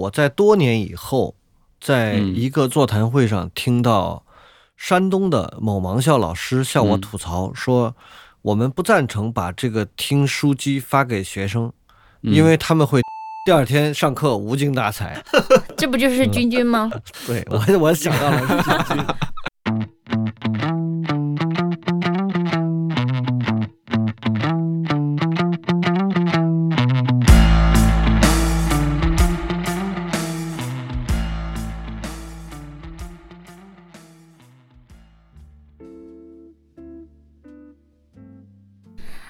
我在多年以后，在嗯一个座谈会上听到山东的某盲校老师向我嗯吐槽说，我们不赞成把这个听书机发给学生，嗯因为他们会第二天上课无精打采。这不就是君君吗？对我，我想到了这句。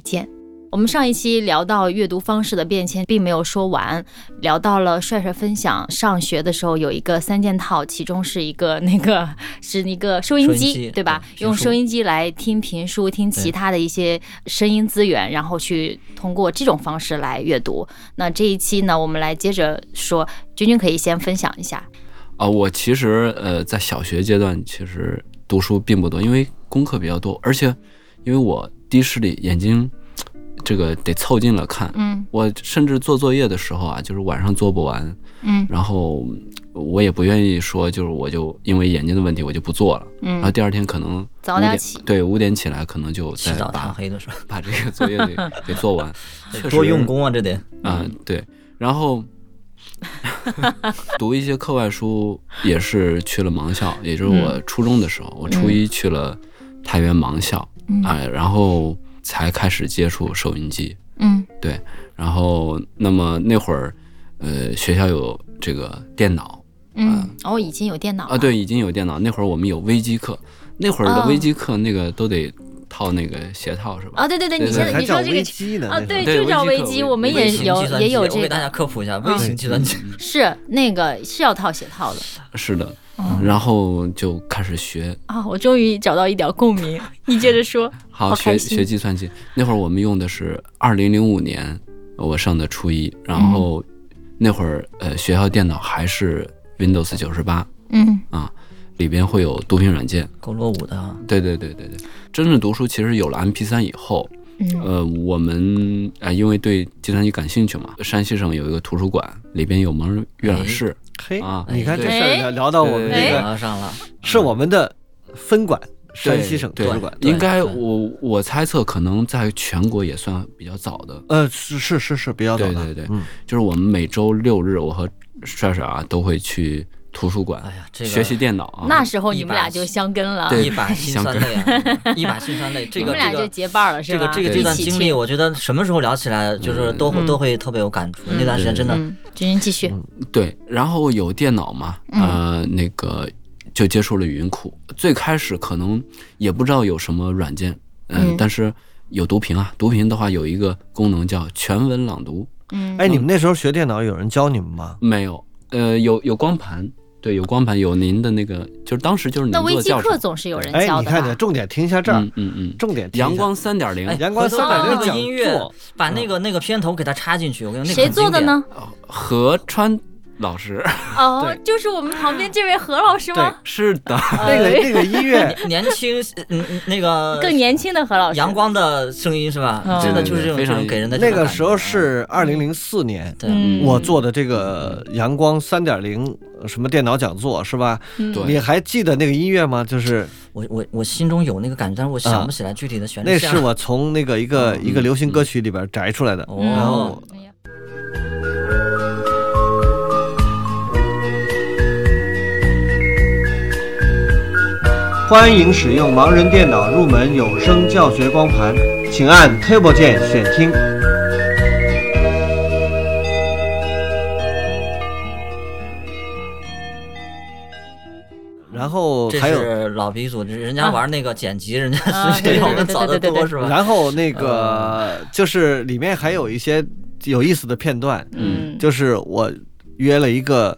见。我们上一期聊到阅读方式的变迁，并没有说完，聊到了帅帅分享上学的时候有一个三件套，其中是一个那个是一个收音机，对吧？对用收音机来听评书，听其他的一些声音资源，然后去通过这种方式来阅读。那这一期呢，我们来接着说，君君可以先分享一下。啊、我其实呃在小学阶段其实读书并不多，因为功课比较多，而且因为我低视力，眼睛这个得凑近了看。嗯。我甚至做作业的时候啊，就是晚上做不完，嗯。然后我也不愿意说，就是我就因为眼睛的问题我就不做了，然后嗯，第二天可能五点早点起。对，五点起来可能就起早再把贪黑的是吧？把这个作业给给做完，确实多用功啊，这得。啊、对，然后 读一些课外书也是去了盲校，也就是我初中的时候，我初一去了太原盲校嗯。啊、然后才开始接触收音机，嗯。对然后那么那会儿，呃，学校有这个电脑嗯，哦，已经有电脑啊，对，已经有电脑，那会儿我们有微机课，那会儿的哦微机课那个都得套那个鞋套是吧？啊，对对对，你现在你说这个？啊，对，就叫微机我们也有也有这个。我给大家个，科普一下微型计算机。是那个是要套鞋套的。是的，嗯。然后就开始学。啊，我终于找到一点共鸣，你接着说，好学学计算机，那会儿我们用的是二零零五年我上的初一，然嗯后那会儿呃学校电脑还是 Windows 九十八嗯。啊，里边会有读屏软件。够落伍的。啊！对对对对对，真正读书其实有了 MP 三以后，嗯。呃，我们呃因为对计算机感兴趣嘛，山西省有一个图书馆，里边有蒙人阅览室。嘿啊，你看这事儿聊聊到我们这个聊上了，是我们的分馆，山西省图书馆。应该对我我猜测可能在全国也算比较早的。呃，是是是是比较早的，对对对嗯，就是我们每周六日，我和帅帅啊都会去图书馆哎呀，这个学习电脑啊。那时候你们俩就相跟了，对一把辛酸泪啊，一把辛酸泪。这你个这个们俩就结伴了是吧？这个这个这段经历，我觉得什么时候聊起来，就是都嗯都会特别有感触。那段时间真的嗯，君君继续，对，然后有电脑嘛，嗯呃，那个就接触了语音库。最开始可能也不知道有什么软件，嗯，嗯但是有读屏啊，读屏的话有一个功能叫全文朗读，嗯，哎，你们那时候学电脑有人教你们吗？没有，呃，有有光盘，对，有光盘，有您的那个，就是当时就是您那微机课做的教程，总是有人哎，教的吧？你看见，重点听一下这儿嗯，嗯嗯，重点听一下阳光三点零哎，阳光三点零讲音乐座，把那个那个片头给它插进去，我跟你说那个谁很经典？做的呢？何川老师。哦，就是我们旁边这位何老师吗？是的，那个那个音乐，年轻，嗯嗯那个更年轻的何老师，阳光的声音是吧？嗯？真的就是这种非常给人的那种感觉个时候是二零零四年，我做的这个阳光三点零什么电脑讲座是吧？你还记得那个音乐吗？就是我我我心中有那个感觉，但是我想不起来具体的旋律。那。是我从那个一个嗯一个流行歌曲里边摘出来的，哦。然后欢迎使用盲人电脑入门有声教学光盘，请按 Table 键选听。然后这还有，是老鼻祖，人家玩那个剪辑，人家啊是比我们早得对对对。对多，是吧？然后那个就是里面还有一些有意思的片段，嗯，就是我约了一个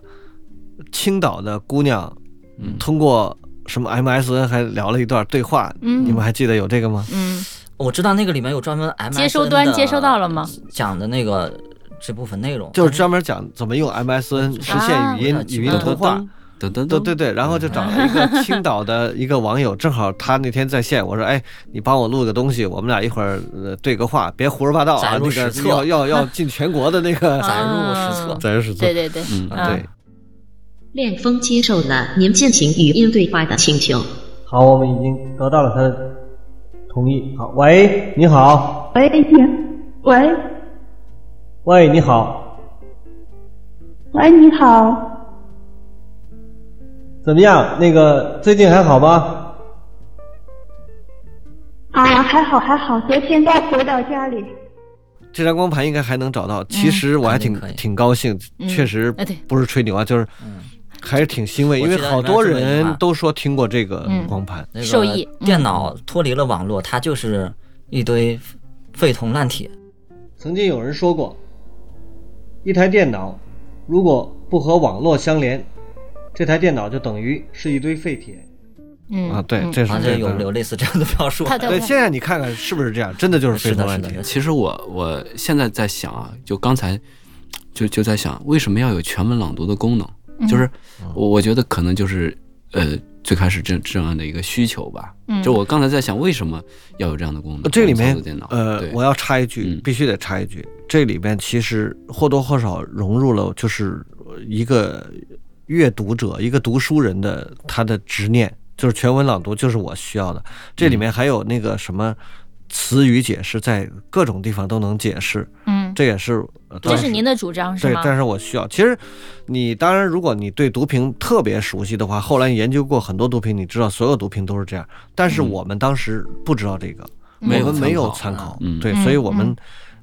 青岛的姑娘，嗯。通过什么 MSN 还聊了一段对话，嗯你们还记得有这个吗？嗯，我知道那个里面有专门 M 接收端接收到了吗？讲的那个这部分内容，就是专门讲怎么用 MSN 实现语音、啊语音通话。对对对，然后就找了一个 青岛的一个网友，正好他那天在线，我说，哎，你帮我录个东西，我们俩一会儿呃对个话，别胡说八道啊，那个要要要进全国的那个 载入啊史册。载入史册对，对对，嗯啊对。恋风接受了您进行语音对话的请求。好，我们已经得到了他的同意。好，喂，你好，喂，你，喂，喂，你好，喂，你好，怎么样？那个最近还好吗？啊，还好还好，昨天刚回到家里。这张光盘应该还能找到。其实我还挺、挺高兴，嗯确实哎对不是吹牛啊，就是嗯，还是挺欣慰，因为好多人都说听过这个嗯光盘。那个受益嗯电脑脱离了网络，它就是一堆废铜烂铁。曾经有人说过，一台电脑如果不和网络相连，这台电脑就等于是一堆废铁。嗯啊，对，嗯这是有这个有类似这样的描述。他对，现在你看看是不是这样？真的就是废铜烂铁。其实我我现在在想啊，就刚才就就在想，为什么要有全文朗读的功能？嗯就是我我觉得可能就是呃最开始这这样的一个需求吧。嗯就我刚才在想，为什么要有这样的功能？这里面电脑，呃，我要插一句嗯，必须得插一句，这里面其实或多或少融入了就是一个阅读者、一个读书人的他的执念，就是全文朗读就是我需要的。这里面还有那个什么词语解释，在各种地方都能解释，嗯，这也是呃这是您的主张是对，但是我需要。其实，你当然，如果你对毒品特别熟悉的话，后来研究过很多毒品，你知道所有毒品都是这样。但是我们当时不知道这个，我们没有参参考，嗯对，嗯所以我们嗯。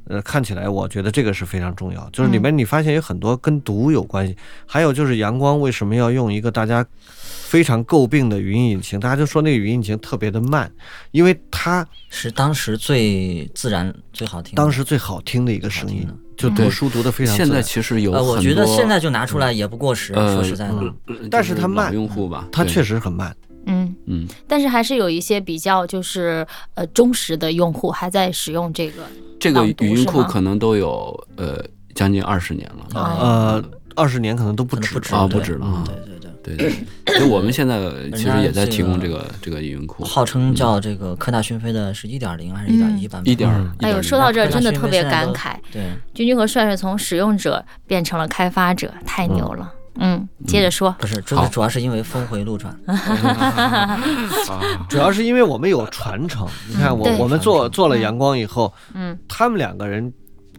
呃，看起来我觉得这个是非常重要，就是里面你发现有很多跟读有关系，还有就是阳光为什么要用一个大家非常诟病的语音引擎？大家就说那个语音引擎特别的慢，因为它是当时最自然、最好听。当时最好听的一个声音就读书读得非常自现在。其实有很呃，我觉得现在就拿出来也不过时。呃说实在的，嗯但是它慢用户吧，它确实很慢，嗯，嗯，但是还是有一些比较就是呃忠实的用户还在使用这个。这个语音库可能都有呃将近二十年了。啊呃，二十年可能都不止啊不止了啊对对对。对对，对所以 我们现在其实也在提供这个这个语音库，号称叫这个科大讯飞的是一点零还是一点一版本？一点。哎呦，说到这真的特别感慨，对，君君和帅帅从使用者变成了开发者，太牛了。嗯，接着说。不是，主好主要是因为峰回路转。主要是因为我们有传承。你看我对我们做做了阳光以后，嗯他们两个人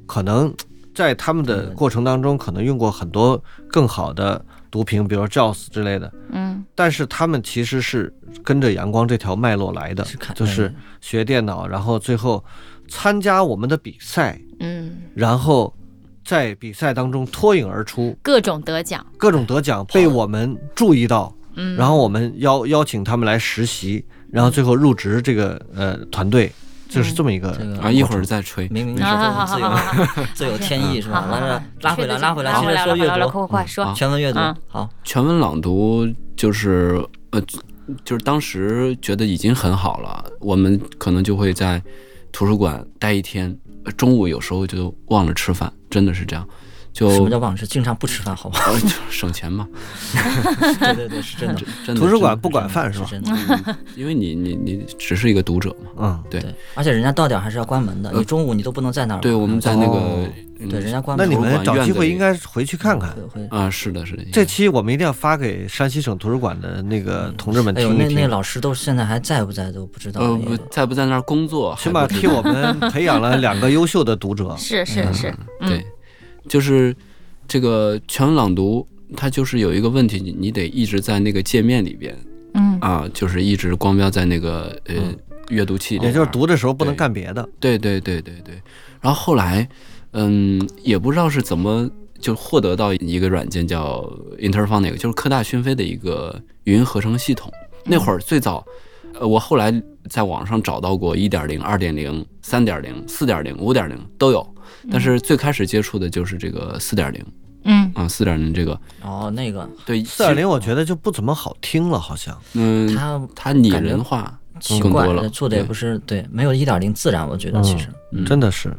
可能在他们的过程当中，可能用过很多更好的读屏，比如 JAWS 之类的。嗯但是他们其实是跟着阳光这条脉络来的是，就是嗯学电脑，然后最后参加我们的比赛，嗯，然后在比赛当中脱颖而出，各种得奖。各种得奖，被我们注意到，嗯，然后我们邀邀请他们来实习，然后最后入职这个呃团队，就是这么一个这个啊，一会儿再吹。明明是啊好好自由 自有天意是吧？好好好来拉回来，拉回来，拉回来，接着说阅拉回来，读，快快快说啊。全文阅读嗯。好，全文朗读就是呃，就是当时觉得已经很好了，我们可能就会在图书馆待一天，呃中午有时候就忘了吃饭，真的是这样，就什么叫忘吃？经常不吃饭，好吧？呃就省钱嘛，对对对，是真的。真的图书馆不管饭是吧？真的，因为你你你只是一个读者嘛，嗯，对对，而且人家到点还是要关门的，你中午你都不能在那儿。对，我们在那个对人家关门那。你们找机会应该该回去看看。会会。啊，是的，是的，这期我们一定要发给山西省图书馆的那个同志们哎呦，听一那那，老师都现在还在不在都不知道。呃不在不在那儿工作，起码替我们培养了两个优秀的读者。是是是，嗯对，就是这个全文朗读，它就是有一个问题，你你得一直在那个界面里边嗯啊，就是一直光标在那个呃阅读器里，也就是读的时候不能干别的。对对对对对。然后后来，嗯，也不知道是怎么就获得到一个软件叫 Interphonic，就是科大讯飞的一个语音合成系统。那会儿最早，呃，我后来在网上找到过一点零、二点零、三点零、四点零、五点零都有，但是最开始接触的就是这个四点零。嗯啊，四点零这个哦，那个对四点零我觉得就不怎么好听了，好像。嗯，它它拟人化奇怪更多了，做的也不是对，没有一点零自然，我觉得其实。嗯真的是，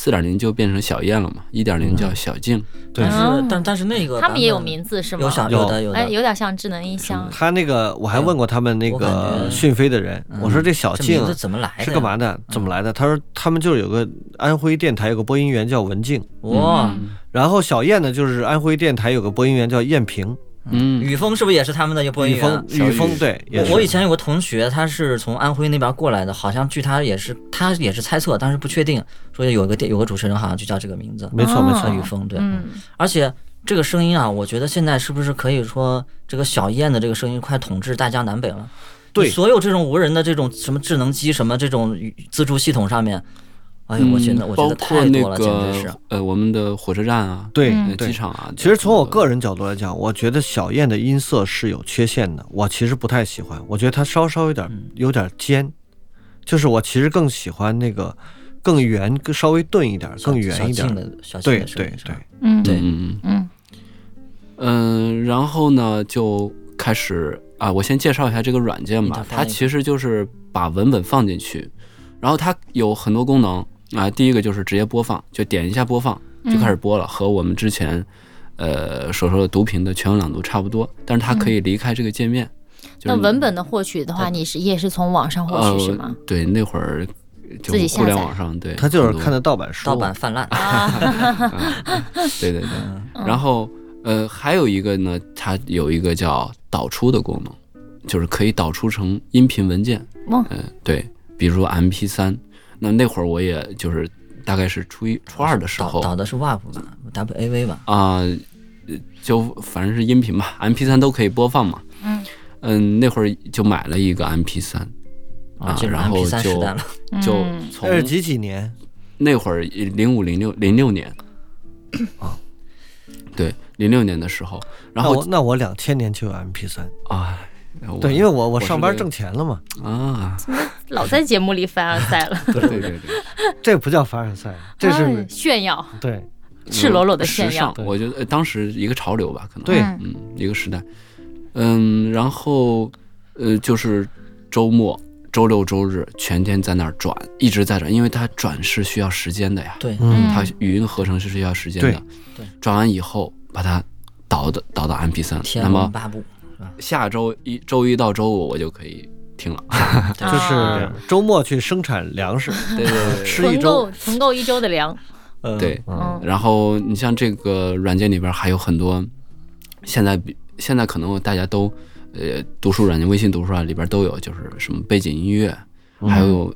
四点零就变成小燕了嘛，一点零叫小静，对但是哦但但是那个他们也有名字是吗？有小有哎，有的哎，有点像智能音箱。他那个我还问过他们那个讯飞的人，嗯我说这小静怎么来的？是干？嘛的？怎么来的？他说他们就是有个安徽电台有个播音员叫文静，哇，然后小燕呢就是安徽电台有个播音员叫燕平，嗯，雨峰是不是也是他们的一个播音雨员？峰雨。峰对，我我以前有个同学，他是从安徽那边过来的，好像据他也是，他也是猜测，但是不确定，说有个电有个主持人好像就叫这个名字，没错没错。雨峰，对，嗯，而且这个声音啊，我觉得现在是不是可以说这个小燕的这个声音快统治大江南北了？对。所有这种无人的这种什么智能机、什么这种自助系统上面，哎呦，我觉得我觉得包括那太多了，简直是个。呃，我们的火车站啊，对机场啊。其实从我个人角度来讲，我觉得小燕的音色是有缺陷的，我其实不太喜欢。我觉得它稍稍有点嗯有点尖，就是我其实更喜欢那个更圆、更稍微钝一点、更圆一点的小静对对对嗯对嗯嗯嗯嗯，然后呢就开始啊，我先介绍一下这个软件吧它其实就是把文本放进去，然后它有很多功能啊。第一个就是直接播放，就点一下播放就开始播了，和我们之前呃所说的读屏的全文朗读差不多，但是它可以离开这个界面。就是那文本的获取的话，你是也是从网上获取是吗呃？？对，那会儿就自己互联网上对，他就是看的盗版书，盗版泛滥，啊，对对对。然后呃，还有一个呢，它有一个叫导出的功能，就是可以导出成音频文件。哦嗯、对，比如说 M P 三。那那会儿我也就是大概是初一、初二的时候导导的是 WAV 吧，WAV 吧，啊、呃就反正是音频吧，M P 三都可以播放嘛。嗯嗯，那会儿就买了一个 M P 三啊，然后就。就嗯从那是几几年？那会儿零五零六零六年啊，对，零六年的时候，然后那我两千年就有 MP 三，啊，我对，因为我我上班挣钱了嘛，啊，怎么老在节目里凡尔赛了，对对对，这不叫凡尔赛，这哎是炫耀，对。赤裸裸的炫耀。尚。。我觉得呃当时一个潮流吧，可能。对嗯嗯，一个时代，嗯，然后呃，就是周末、周六、周日全天在那儿转，一直在转，因为它转是需要时间的呀，对，嗯它语音合成是需要时间的。对。对。转完以后把它导的导到 MP 三，天那么龙八部，下周一周一到周五我就可以听了。就是啊。周末去生产粮食，对 对对。吃一存周。够存够一周的粮。呃对，嗯。然后你像这个软件里边还有很多，现在比现在可能大家都呃读书软件，微信读书啊里边都有，就是什么背景音乐，还有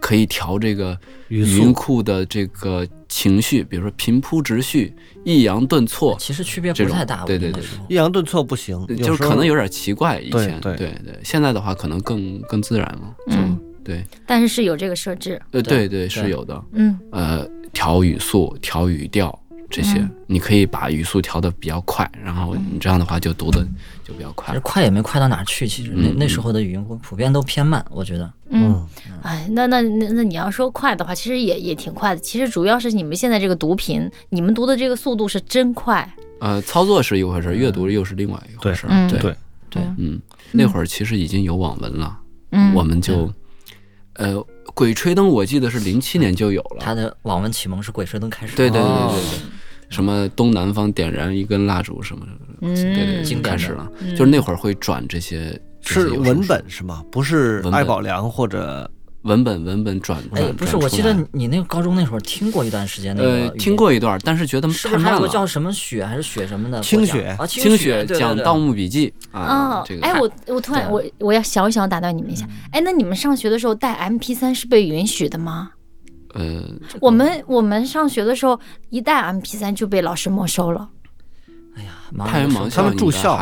可以调这个语语音速库的这个情绪，比如说平铺直叙、抑扬顿挫，其实区别不太大，对对对抑扬顿挫不行，就是可能有点奇怪。以前对对对，现在的话可能更更自然了。嗯。对，但是是有这个设置，呃对对对。是有的。嗯。呃，调语速、调语调这些，嗯。你可以把语速调的比较快，然后你这样的话就读的就比较快。其实。快也没快到哪儿去，其实那嗯。那时候的语音普遍都偏慢，我觉得。嗯，哎，那那那那你要说快的话，其实也也挺快的。其实主要是你们现在这个读频，你们读的这个速度是真快。呃，操作是一回事儿，阅读又是另外一回事对对对。嗯，那会儿其实已经有网文了，嗯，我们就，呃，《鬼吹灯》我记得是零七年就有了。他的网文启蒙是《鬼吹灯》开始的。对对对对哦对。对，什么东南方点燃一根蜡烛什么，嗯对对开始了，嗯就是那会儿会转这些，是文本是吗？不是艾宝良或者文本文本转哎，转。不是，我记得你你那个高中那会儿听过一段时间那个呃，听过一段，但是觉得是不是还太慢了。有个叫什么雪还是雪什么的？清雪清雪讲《盗墓笔记》啊哦，，这个哎，我我突然我我要小小打断你们一下，哎，那你们上学的时候带 MP 三是被允许的吗？呃，我们我们上学的时候一带 MP 三就被老师没收了。哎太阳盲人的时候他们住校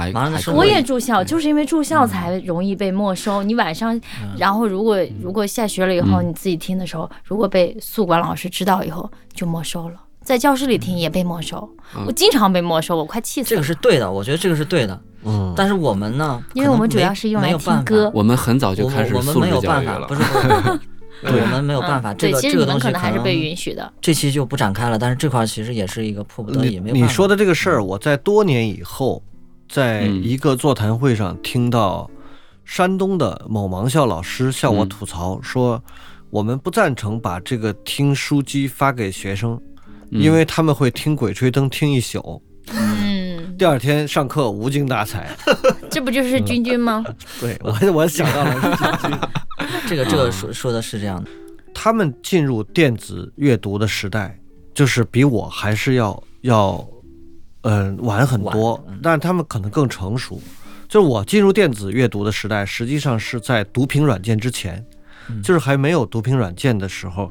我也住校，就是因为住校才容易被没收。你晚上，然后如果如果下学了以后嗯你自己听的时候，如果被宿管老师知道以后就没收了，在教室里听也被没收。嗯我经常被没收，我快气死了这个。是对的，我觉得这个是对的。嗯，但是我们呢，因为我们主要是用来听歌。我们很早就开始素质教育了不。是不是，我们没有办法，这，个这个东西可能还是被允许的。这期就不展开了，但是这块儿其实也是一个迫不得已，你没有。你说的这个事儿，我在多年以后，在嗯一个座谈会上听到山东的某盲校老师向我嗯吐槽说，我们不赞成把这个听书机发给学生，嗯因为他们会听《鬼吹灯》听一宿，嗯，第二天上课无精打采。这不就是君君吗？对我，我想到了这句 这个这个说说的是这样的，他们进入电子阅读的时代，就是比我还是要要，呃，晚很多嗯，但是他们可能更成熟。就是我进入电子阅读的时代，实际上是在读屏软件之前，嗯就是还没有读屏软件的时候，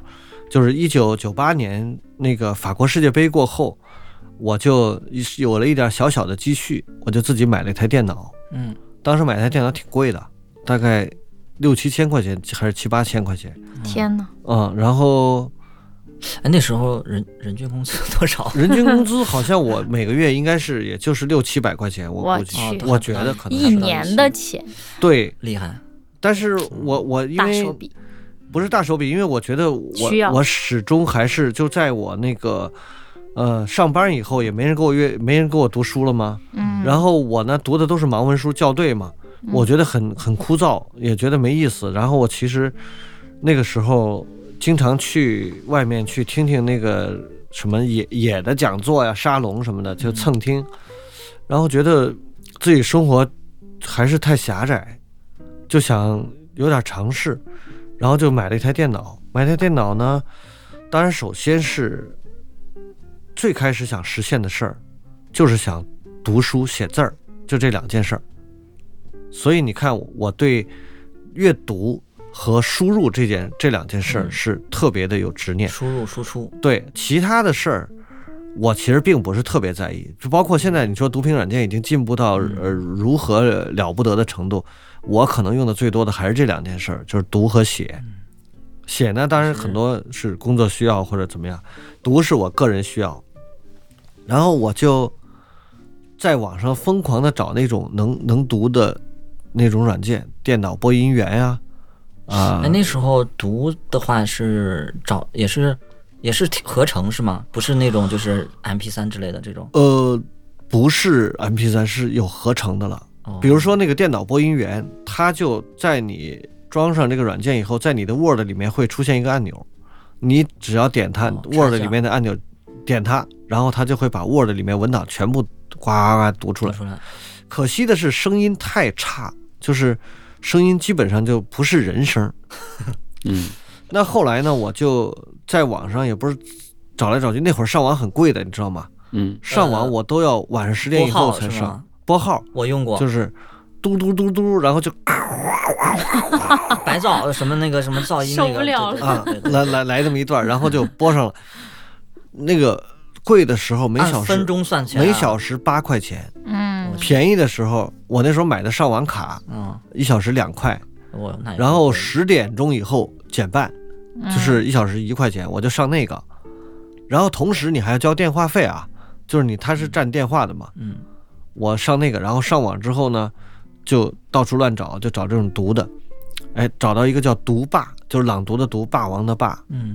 就是一九九八年那个法国世界杯过后，我就有了一点小小的积蓄，我就自己买了一台电脑。嗯，当时买台电脑挺贵的，大概六七千块钱还是七八千块钱。天呐！嗯，然后哎，那时候人人均工资多少？人均工资好像我每个月应该是也就是六七百块钱，我我估计去，我觉得可能一年的钱，对，厉害，但是我我因为大手笔。不是大手笔，因为我觉得我我始终还是就在我那个呃上班以后也没人给我约，没人给我读书了吗？嗯，然后我呢读的都是盲文书校对嘛，我觉得很很枯燥，也觉得没意思。然后我其实那个时候经常去外面去听听那个什么野野的讲座呀、沙龙什么的，就蹭听，然后觉得自己生活还是太狭窄，就想有点尝试，然后就买了一台电脑。买台电脑呢，当然首先是最开始想实现的事儿，就是想读书写字儿，就这两件事儿。所以你看，我对阅读和输入这件这两件事儿嗯是特别的有执念。输入输出，对其他的事儿，我其实并不是特别在意。就包括现在你说读屏软件已经进步到嗯呃如何了不得的程度，我可能用的最多的还是这两件事儿，就是读和写。写呢，当然很多是工作需要或者怎么样，读是我个人需要。然后我就在网上疯狂的找那种能能读的那种软件，电脑播音员呀、啊，哎，那时候读的话是找也是也是合成是吗？不是那种就是 M P 三之类的这种。呃，不是 M P 三，是有合成的了。哦，比如说那个电脑播音员，它就在你装上这个软件以后，在你的 Word 里面会出现一个按钮，你只要点它、哦 Word 里面的按钮，点它，然后他就会把 Word 里面文档全部呱呱呱读出来。出来，可惜的是声音太差，就是声音基本上就不是人声。嗯。那后来呢，我就在网上也不是找来找去，那会儿上网很贵的，你知道吗？嗯。上网我都要晚上十点以后才上。拨号我用过，就是嘟嘟嘟嘟，然后就白噪什么那个什么噪音那个受不了对对。啊来来来这么一段，然后就播上了。那个贵的时候每小时分时钟算钱啊，每小时八块钱，嗯，便宜的时候我那时候买的上网卡，嗯，一小时两块，我然后是十点钟以后减半，嗯。就是一小时一块钱，我就上那个。然后同时你还要交电话费啊，就是你他是占电话的嘛，嗯。我上那个，然后上网之后呢，就到处乱找，就找这种读的，哎，找到一个叫读霸，就是朗读的读，霸王的霸，嗯。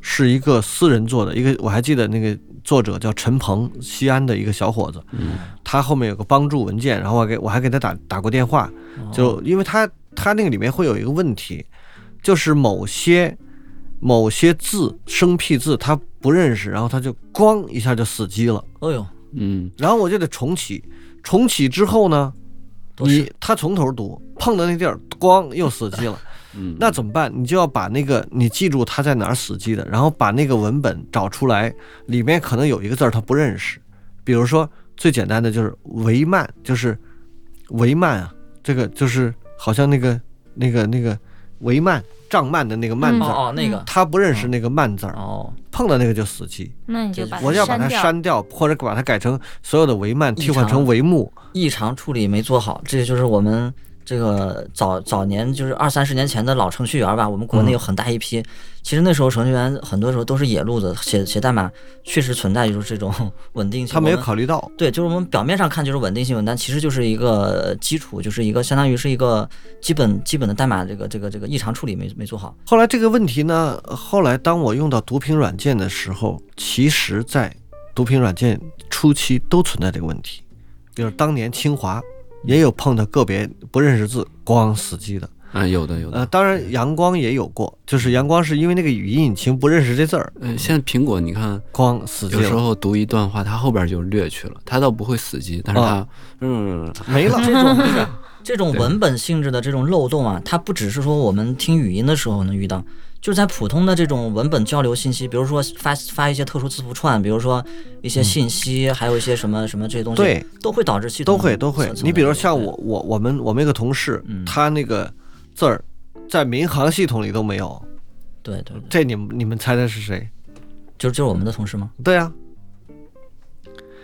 是一个私人做的，一个我还记得那个作者叫陈鹏，西安的一个小伙子，嗯。他后面有个帮助文件，然后我给我还给他打打过电话，哦。就因为他他那个里面会有一个问题，就是某些某些字生僻字他不认识，然后他就咣一下就死机了，哎呦，嗯。然后我就得重启，重启之后呢，你他从头读，碰到那地儿咣又死机了，嗯，那怎么办？你就要把那个你记住他在哪儿死机的，然后把那个文本找出来，里面可能有一个字儿他不认识，比如说最简单的就是维曼，就是维曼啊，这个就是好像那个那个那个维曼胀曼的那个曼字哦那个他不认识那个曼字儿，哦，碰到那个就死机。那你就把我要把它。删掉，或者把它改成所有的维曼替换成常维木。异常处理没做好，这就是我们这个早早年就是二三十年前的老程序员吧，我们国内嗯有很大一批。其实那时候程序员很多时候都是野路子，写写代码确实存在就是这种 稳定性。他没有考虑到。对，就是我们表面上看就是稳定性，但其实就是一个基础，就是一个相当于是一个基本基本的代码这个这个这个异常处理没没做好。后来这个问题呢，后来当我用到读屏软件的时候，其实在读屏软件初期都存在这个问题。比如当年清华也有碰到个别不认识字咣死机的，嗯，有的有的。呃，当然阳光也有过，就是阳光是因为那个语音引擎不认识这字儿，嗯，现在苹果你看，光死机有时，候读一段话，它后边就略去了，它倒不会死机，但是它啊。嗯，没了。这种就是这种 文本性质的这种漏洞啊，它不只是说我们听语音的时候能遇到，就是在普通的这种文本交流信息，比如说发发一些特殊字符串，比如说一些信息，还有一些什么什么这些东西，对，都会导致系统都会都会你比如像我我我们我们一个同事嗯，他那个字儿在民航系统里都没有，对对对，这你们你们猜猜是谁？就是就是我们的同事吗？对啊，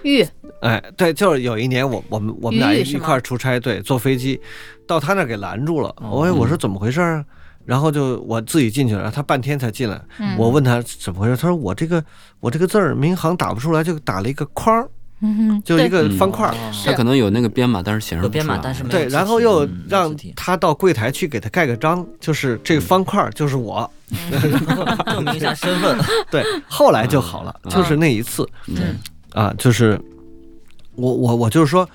玉哎，对，就是有一年我我们我们俩一块儿出差，对，坐飞机到他那儿给拦住了。哦我我说怎么回事儿啊？然后就我自己进去了，然后他半天才进来。嗯。我问他怎么回事，他说我这个我这个字儿民航打不出来，就打了一个框儿，嗯哼，就一个嗯方块儿。哦是。它可能有那个编码，但是显示有编码不出来。对，但是没有字然后又让他到柜台去给他盖个章，就是这个方块儿就是我。证明一下身份。对，后来就好了，嗯。就是那一次。嗯。啊，就是我我我就是说，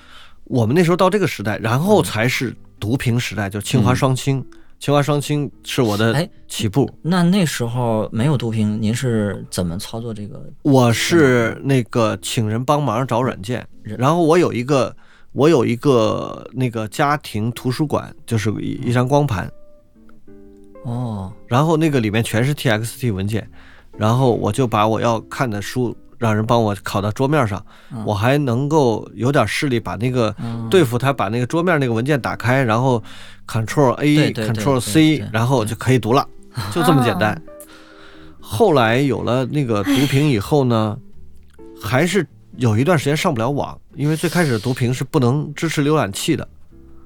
我们那时候到这个时代，然后才是读屏时代，就清华嗯。双清。清华双清是我的哎起步，那那时候没有读屏，您是怎么操作这个？我是那个请人帮忙找软件，然后我有一个我有一个那个家庭图书馆，就是一一张光盘，哦，然后那个里面全是 TXT 文件，然后我就把我要看的书让人帮我拷到桌面上，嗯。我还能够有点势力把那个嗯。对付他，把那个桌面那个文件打开，然后 Control A Control C，然后就可以读了，就这么简单。后来有了那个读屏以后呢，还是有一段时间上不了网，因为最开始读屏是不能支持浏览器的。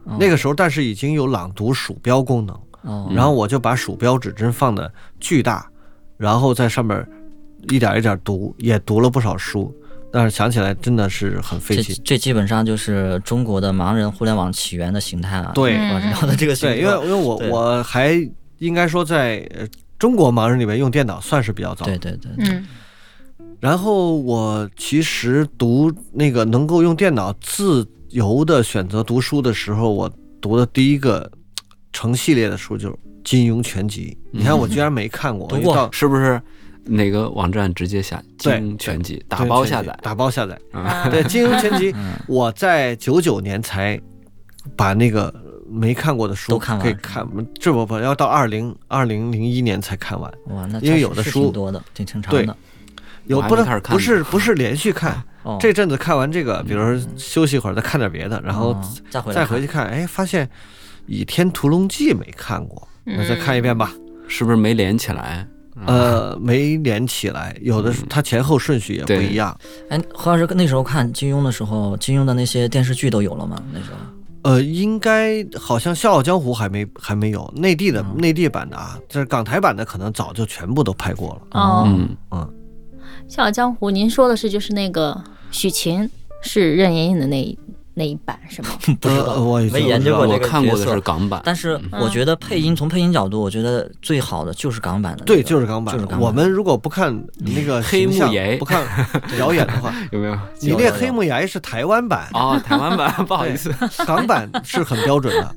哦那个时候，但是已经有朗读鼠标功能，哦，然后我就把鼠标指针放的巨大，然后在上面一点一点读，也读了不少书。但是想起来真的是很费劲。这基本上就是中国的盲人互联网起源的形态啊。对我知道的这个形对，因为因为我我还应该说在呃中国盲人里面用电脑算是比较早。对对对，嗯然后我其实读那个能够用电脑自由的选择读书的时候，我读的第一个成系列的书就是《金庸全集》。你看我居然没看过，读过是不是哪个网站直接下金庸全集打包下载？打包下载。啊对《金庸全集》嗯，我在九九年才把那个没看过的书都看完可以看，这不不要到二零二零零一年才看完。哇，那因为有的书挺多的，挺挺长对的。有不能不是不是连续看，哦，这阵子看完这个，比如说休息一会儿再看点别的，然后哦再回再回去看，哎，发现《倚天屠龙记》没看过，那再看一遍吧。是不是没连起来？呃，没连起来，有的是它前后顺序也不一样。哎，何老师那时候看金庸的时候，金庸的那些电视剧都有了吗？那时候呃，应该好像《笑傲江湖》还没还没有，内地的嗯内地版的啊，这是港台版的，可能早就全部都拍过了。哦，嗯，《笑傲江湖》，您说的是就是那个许晴是任盈盈的那一那一版是吗？不知道，呃我没研究过这个我看过的角色是港版，但是我觉得配音从配音角度，我觉得最好的就是港版的那个。对，就是港版。就是港版我们如果不看那个黑木爷不看表演的话，有没有？你那黑木崖是台湾版，哦，台湾版，不好意思，港版是很标准的。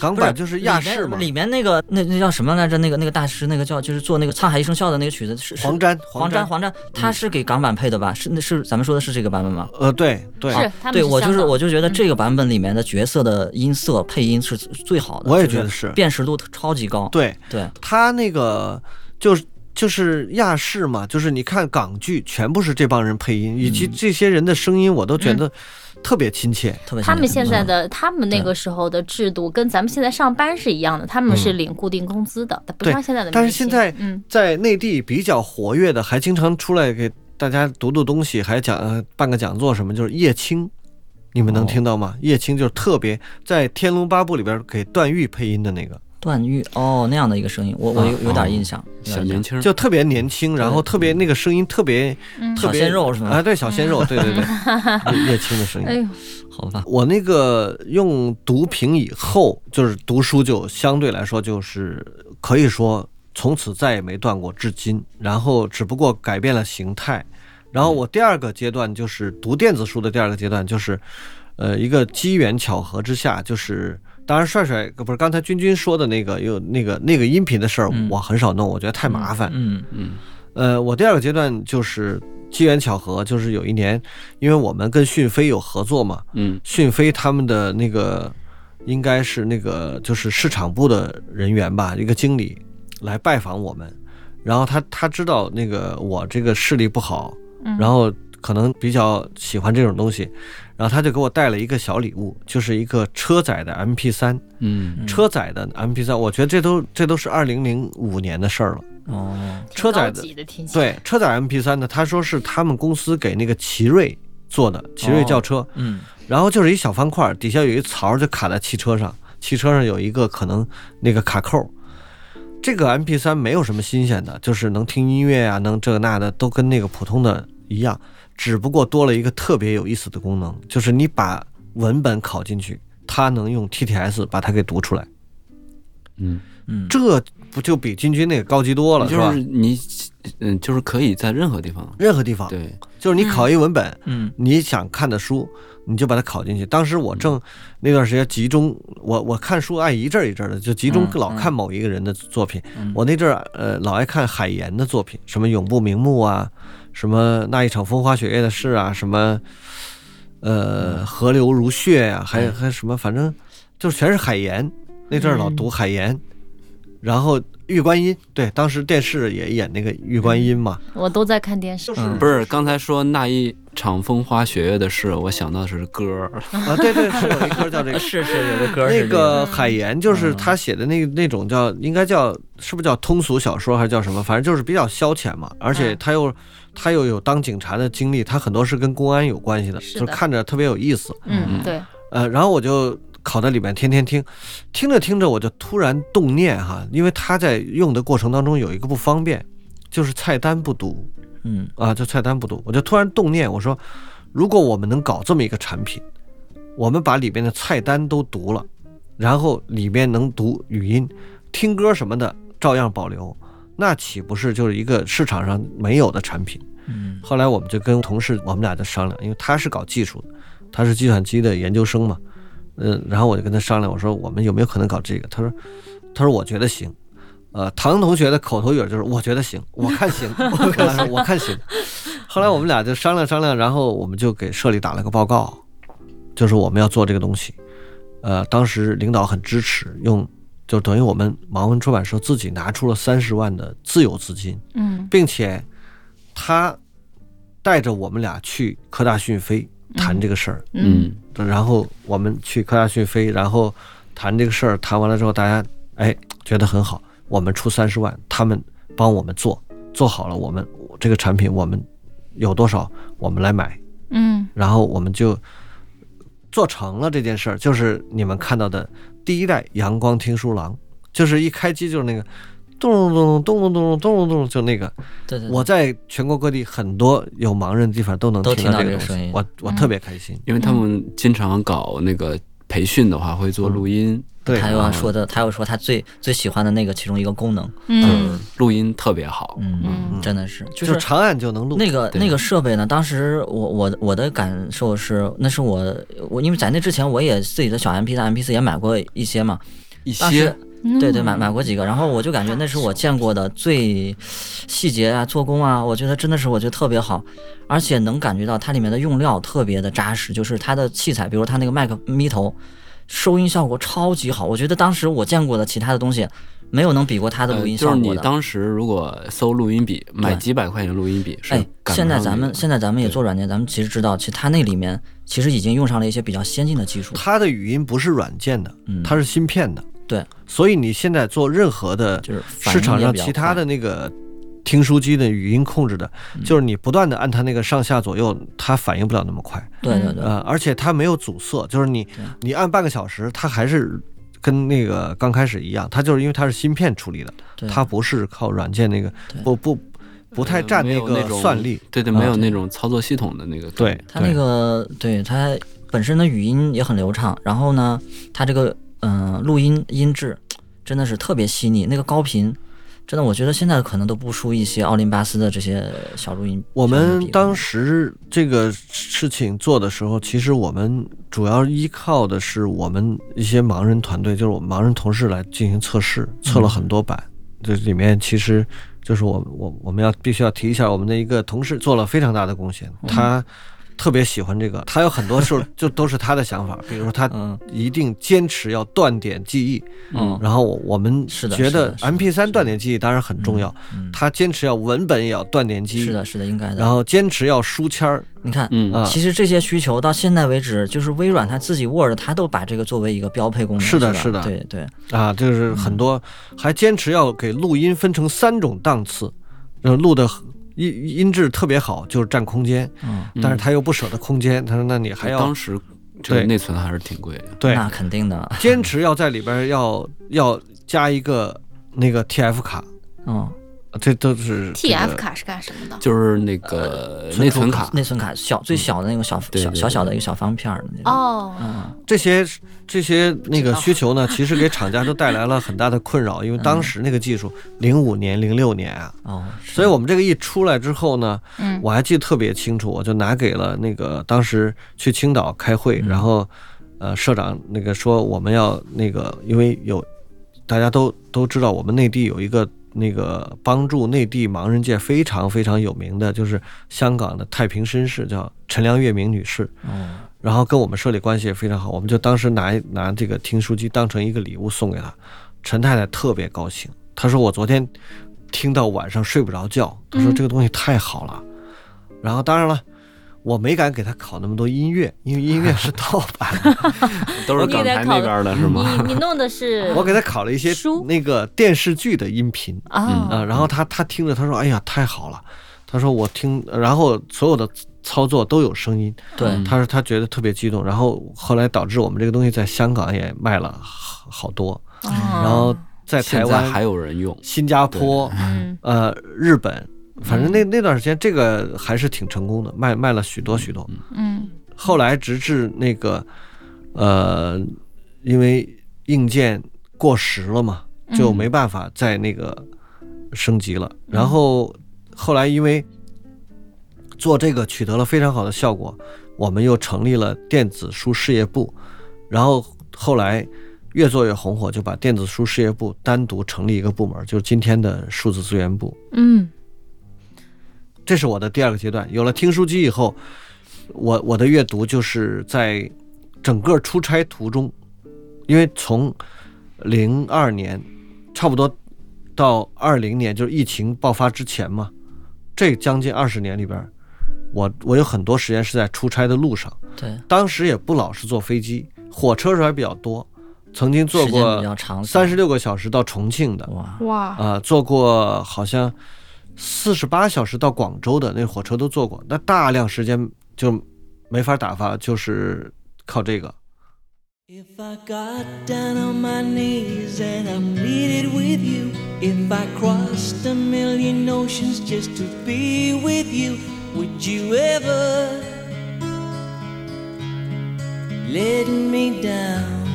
港版就是亚视嘛，里面里面那个那那叫什么来着？那个那个大师，那个叫就是做那个《沧海一声笑》的那个曲子是是黄沾，黄沾，嗯黄黄沾，他是给港版配的吧？是那是咱们说的是这个版本吗？呃，对对，是，他们对，我就是香港我就觉得这个版本里面的角色的音色配音是最好的，我也觉得是。辨识度超级高。对。对，他那个就是。就是亚视嘛，就是你看港剧，全部是这帮人配音，以嗯。及这些人的声音，我都觉得特别亲切。特别他们现在的他们那个时候的制度跟咱们现在上班是一样的，他们是领固定工资的，不像现在的。但是现在嗯，在内地比较活跃的，还经常出来给大家读读东西，还讲呃办个讲座什么，就是叶青，你们能听到吗？叶青就是特别在《天龙八部》里边给段誉配音的那个，段誉哦，那样的一个声音，我我有有点印象，小年轻，就特别年轻，然后特别那个声音特别特小别鲜肉是吗？啊，对，小鲜肉，对对对，叶叶青的声音。哎呦，好吧，我那个用读屏以后，就是读书就相对来说就是可以说从此再也没断过，至今。然后只不过改变了形态。然后我第二个阶段就是读电子书的第二个阶段，就是呃一个机缘巧合之下，就是当然帅帅不是刚才君君说的那个有那个那个音频的事儿，嗯。我很少弄，我觉得太麻烦。嗯嗯。呃，我第二个阶段就是机缘巧合，就是有一年，因为我们跟讯飞有合作嘛，嗯。讯飞他们的那个应该是那个就是市场部的人员吧，一个经理来拜访我们，然后他他知道那个我这个视力不好，然后可能比较喜欢这种东西，然后他就给我带了一个小礼物，就是一个车载的 MP 3嗯。车载的 MP 3我觉得这都这都是二零零五年的事儿了。哦，车载的对，车载 MP 3呢，他说是他们公司给那个奇瑞做的，奇瑞轿车，嗯。然后就是一小方块，底下有一槽就卡在汽车上，汽车上有一个可能那个卡扣。这个 MP 3没有什么新鲜的，就是能听音乐啊，能这个那的，都跟那个普通的一样，只不过多了一个特别有意思的功能，就是你把文本拷进去，它能用 TTS 把它给读出来，嗯，嗯，这不就比金军那个高级多了，是吧就是？你嗯，就是可以在任何地方，任何地方，对，就是你拷一文本，嗯。你想看的书，你就把它拷进去。当时我正那段时间集中，我我看书爱一阵儿一阵儿的，就集中嗯。老看某一个人的作品。嗯。我那阵儿呃老爱看海岩的作品，什么永不瞑目啊，什么那一场风花雪月的事啊，什么呃河流如血呀、还嗯还什么，反正就是全是海盐。那阵儿老读海岩，然后玉观音，对，当时电视也演那个玉观音嘛，我都在看电视。嗯不是刚才说那一场风花雪月的事，我想到的是歌儿，啊，对对，是有一歌叫这个。是是有个歌儿那个海盐就是嗯他写的那那种叫应该叫是不是叫通俗小说还是叫什么？反正就是比较消遣嘛，而且嗯他又他又有当警察的经历，他很多是跟公安有关系的，是的。就看着特别有意思。嗯，对，呃，然后我就考在里面天天听，听着听着我就突然动念哈，因为他在用的过程当中有一个不方便，就是菜单不读。嗯。啊，就菜单不读，我就突然动念，我说，如果我们能搞这么一个产品，我们把里面的菜单都读了，然后里面能读语音、听歌什么的，照样保留，那岂不是就是一个市场上没有的产品？嗯后来我们就跟同事，我们俩就商量，因为他是搞技术的，他是计算机的研究生嘛，嗯，然后我就跟他商量，我说我们有没有可能搞这个？他说，他说我觉得行。呃，唐同学的口头语就是我觉得行，我看行，我看行。后来我们俩就商量商量，然后我们就给社里打了个报告，就是我们要做这个东西。呃，当时领导很支持，用就等于我们盲文出版社自己拿出了三十万的自有资金，嗯。并且他带着我们俩去科大讯飞谈这个事儿，嗯。然后我们去科大讯飞，然后谈这个事儿，谈完了之后，大家哎觉得很好，我们出三十万，他们帮我们做，做好了，我们这个产品我们有多少，我们来买，嗯。然后我们就做成了这件事儿，就是你们看到的第一代阳光听书郎，就是一开机就是那个咚咚咚咚咚咚咚咚咚，就那个。对对，我在全国各地很多有盲人的地方都能都听到这个声音，西我我特别开心。因为他们经常搞那个培训的话，会做录音，对，他又要说的，他又说他最最喜欢的那个其中一个功能，嗯。录音特别好。嗯，嗯。真的是。就就是长按就能录。那个那个设备呢，当时我我我的感受是，那是我我因为在那之前我也自己的小 MP 三 MP 四也买过一些嘛，一些对对买买过几个，然后我就感觉那是我见过的最细节啊、做工啊，我觉得真的是我觉得特别好，而且能感觉到它里面的用料特别的扎实，就是它的器材，比如它那个麦克咪头，收音效果超级好，我觉得当时我见过的其他的东西没有能比过它的录呃就是你音效果的。当时如果搜录音笔，买几百块钱录音笔是哎，现在咱们现在咱们也做软件，咱们其实知道，其实它那里面其实已经用上了一些比较先进的技术。它的语音不是软件的，嗯它是芯片的。对，所以你现在做任何的就是市场上其他的那个听书机的语音控制的，就是你不断的按它那个上下左右，它反应不了那么快。对对对，呃，而且它没有阻塞，就是你你按半个小时，它还是跟那个刚开始一样，它就是因为它是芯片处理的，它不是靠软件那个不不不太占那个算力。对对，啊没有那种操作系统的那个。对，它那个对它本身的语音也很流畅，然后呢，它这个嗯、录音音质真的是特别细腻，那个高频。真的，我觉得现在可能都不输一些奥林巴斯的这些小录音。我们当时这个事情做的时候，其实我们主要依靠的是我们一些盲人团队，就是我们盲人同事来进行测试，测了很多版。这里面其实就是我我我们要必须要提一下，我们的一个同事做了非常大的贡献，他特别喜欢这个，他有很多时候就都是他的想法，比如说他嗯。一定坚持要断点记忆，嗯。然后我我们是的觉得 M P 三断点记忆当然很重要，嗯，他坚持要文本也要断点记忆，是的，是的，应该的。然后坚持要书签儿。你看，嗯。啊，其实这些需求到现在为止，就是微软它自己 Word 它都把这个作为一个标配功能。是的是的。对对，啊，就是很多还坚持要给录音分成三种档次，呃，录的音音质特别好，就是占空间，嗯，但是他又不舍得空间，他说那你还要当时这个对。内存还是挺贵的。对。那肯定的。坚持要在里边要要加一个那个 TF 卡，嗯，这都是这个 TF 卡是干什么的？就是那个内存卡，内存卡小最小的那个小小对对小小的一个小方片儿的那种。哦，嗯，这些这些那个需求呢，其实给厂家都带来了很大的困扰，因为当时那个技术零五年、零六年啊，哦，所以我们这个一出来之后呢，嗯。我还记得特别清楚，我就拿给了那个当时去青岛开会，然后呃社长那个说我们要那个，因为有大家都都知道我们内地有一个那个帮助内地盲人界非常非常有名的，就是香港的太平绅士，叫陈良月明女士。嗯，然后跟我们社里关系也非常好，我们就当时拿拿这个听书机当成一个礼物送给她。陈太太特别高兴，她说我昨天听到晚上睡不着觉，她说嗯这个东西太好了。然后当然了，我没敢给他考那么多音乐，因为音乐是 盗版的，都是港台那边的是吗？你你弄的是 我给他考了一些书？那个电视剧的音频啊。啊、然后他他听着，他说哎呀太好了，他说我听，然后所有的操作都有声音，对，他说他觉得特别激动，然后后来导致我们这个东西在香港也卖了好好多，然然后在台湾在还、有人用，新加坡、嗯。呃日本，反正那那段时间这个还是挺成功的，卖卖了许多许多。嗯。后来直至那个呃，因为硬件过时了嘛，就没办法再那个升级了。然后后来因为做这个取得了非常好的效果，我们又成立了电子书事业部，然后后来越做越红火，就把电子书事业部单独成立一个部门，就是今天的数字资源部。嗯这是我的第二个阶段。有了听书机以后，我我的阅读就是在整个出差途中，因为从零二年差不多到二零年，就是疫情爆发之前嘛，这将近二十年里边，我我有很多时间是在出差的路上。对，当时也不老是坐飞机，火车时候还比较多，曾经坐过三十六个小时到重庆的，哇，哇啊、坐过好像四十八小时到广州的那火车都坐过，那大量时间就没法打发，就是靠这个。If I got down on my knees and I pleaded with you, if I crossed a million oceans just to be with you, would you ever let me down?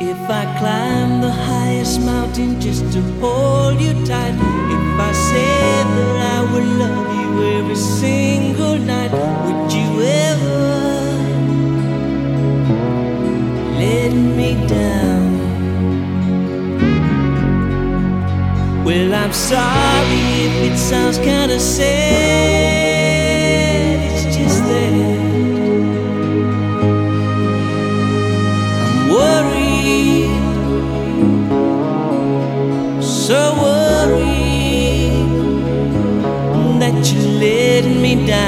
If I climb the highest mountain just to hold you tight, if I say that I would love you every single night, would you ever let me down? Well, I'm sorry if it sounds kinda sad, me down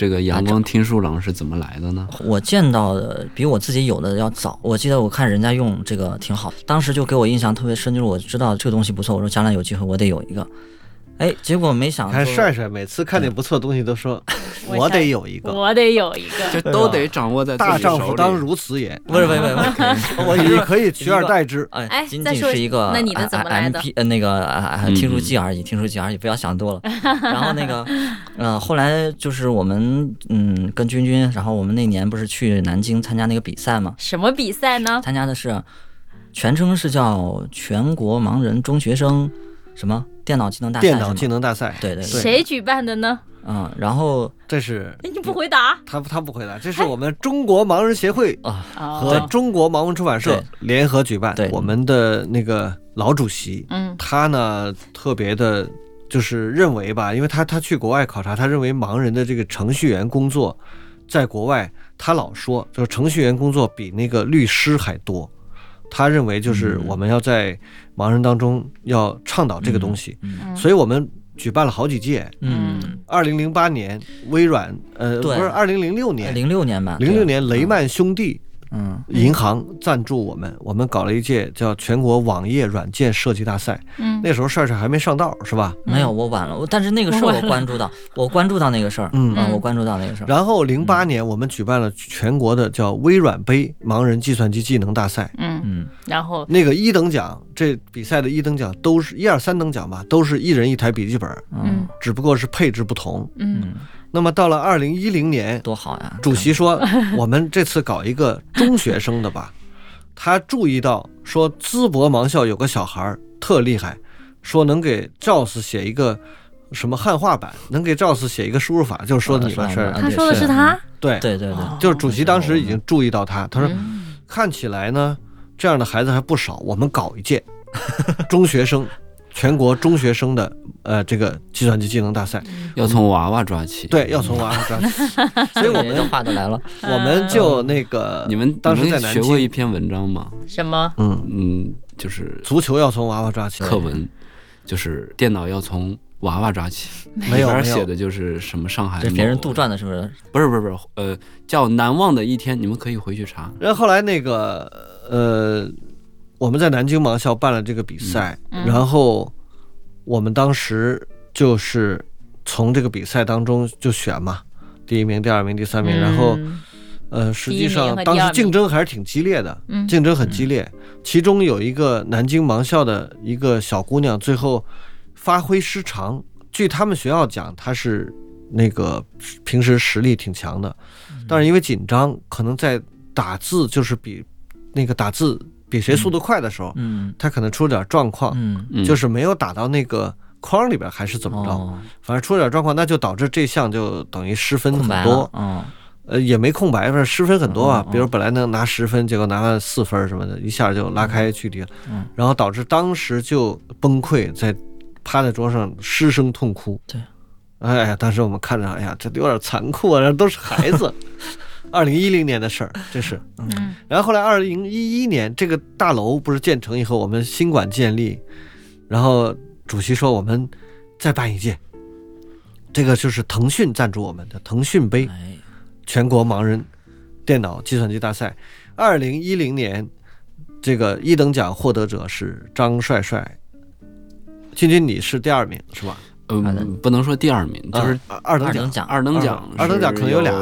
这个阳光听书郎是怎么来的呢？我见到的比我自己有的要早。我记得我看人家用这个挺好，当时就给我印象特别深，就是我知道这个东西不错，我说将来有机会我得有一个。哎，结果没想到看帅帅每次看见不错的东西都说，我我得有一个。我得有一个。就都得掌握在大丈夫当如此也，不是不是不是，我你可以取而代之。哎，哎仅仅是一个那你的怎么来的 M P 呃那个听书记而已，听书记而已，不要想多了。然后那个呃后来就是我们嗯跟君君，然后我们那年不是去南京参加那个比赛吗，什么比赛呢？参加的是全称是叫全国盲人中学生什么电脑技能大赛，电脑技能大赛，对对对，谁举办的呢？嗯，然后这是哎，你不回答？他他不回答，这是我们中国盲人协会啊和哦中国盲文出版社联合举办对。我们的那个老主席，嗯。他呢特别的，就是认为吧，因为他他去国外考察，他认为盲人的这个程序员工作，在国外他老说，就是程序员工作比那个律师还多。他认为就是嗯。我们要在盲人当中要倡导这个东西，嗯。所以我们举办了好几届。嗯，二零零八年，微软，呃，不是二零零六年，零六年吧，零六对年雷曼兄弟嗯。银行赞助我们，我们搞了一届叫全国网页软件设计大赛。嗯，那时候帅帅还没上道，是吧？没有我晚了，我但是那个事儿我关注到，我关注到那个事儿，嗯。嗯，我关注到那个事儿，然后零八年我们举办了全国的叫微软杯盲人计算机技能大赛，嗯，嗯。然后？那个一等奖，这比赛的一等奖都是一二三等奖吧，都是一人一台笔记本，嗯。只不过是配置不同。嗯。嗯，那么到了二零一零年，多好呀！主席说，我们这次搞一个中学生的吧。他注意到说，淄博盲校有个小孩儿特厉害，说能给赵四写一个什么汉化版，能给赵四写一个输入法，就是说你了，是啊他说的是他，对，对对对，就是主席当时已经注意到他，他说嗯看起来呢，这样的孩子还不少，我们搞一届中学生。全国中学生的呃这个计算机技能大赛，要从娃娃抓起。对，要从娃娃抓起，所以我们这话都来了，我们就那个你们当时在南京，学过一篇文章吗？什么？嗯，嗯，就是足球要从娃娃抓起，课文，就是电脑要从娃娃抓起。没有没有写的就是什么上海这别人杜撰的，是不是？不是不是不是，呃，叫难忘的一天，你们可以回去查。然后后来那个呃，我们在南京盲校办了这个比赛，嗯。然后我们当时就是从这个比赛当中就选嘛，第一名、第二名、第三名，然后嗯呃，实际上当时竞争还是挺激烈的，嗯。竞争很激烈。其中有一个南京盲校的一个小姑娘，最后发挥失常。据他们学校讲，她是那个平时实力挺强的，但是因为紧张，可能在打字就是比那个打字比谁速度快的时候，嗯。他可能出了点状况，嗯，嗯，就是没有打到那个框里边，还是怎么着，哦，反正出了点状况，那就导致这项就等于失分很多。了，。嗯呃，也没空白，反正失分很多啊比如本来能拿十分，结果拿了四分什么的，一下就拉开距离了。嗯。然后导致当时就崩溃，在趴在桌上失声痛哭。对，哎呀，当时我们看着，哎呀，这有点残酷啊，都是孩子。二零一零年的事儿，这是。嗯然后后来二零一一年，这个大楼不是建成以后，我们新馆建立，然后主席说我们再办一届，这个就是腾讯赞助我们的腾讯杯。哎，全国盲人电脑计算机大赛，二零一零年这个一等奖获得者是张帅帅。君君，你是第二名是吧？呃，不能说第二名，就是啊二等奖二等奖二等奖二等奖可能有俩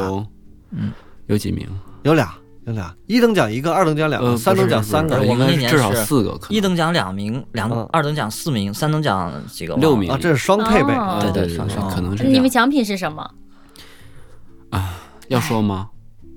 嗯，有几名？有俩，有俩，一等奖一个，二等奖两个，呃，三等奖三个不是我们那年应该至少是四个，可能一等奖两名，两嗯二等奖四名，三等奖几个？六名啊，这是双配备。哦对对对，对对双可能是这样你们奖品是什么？要说吗？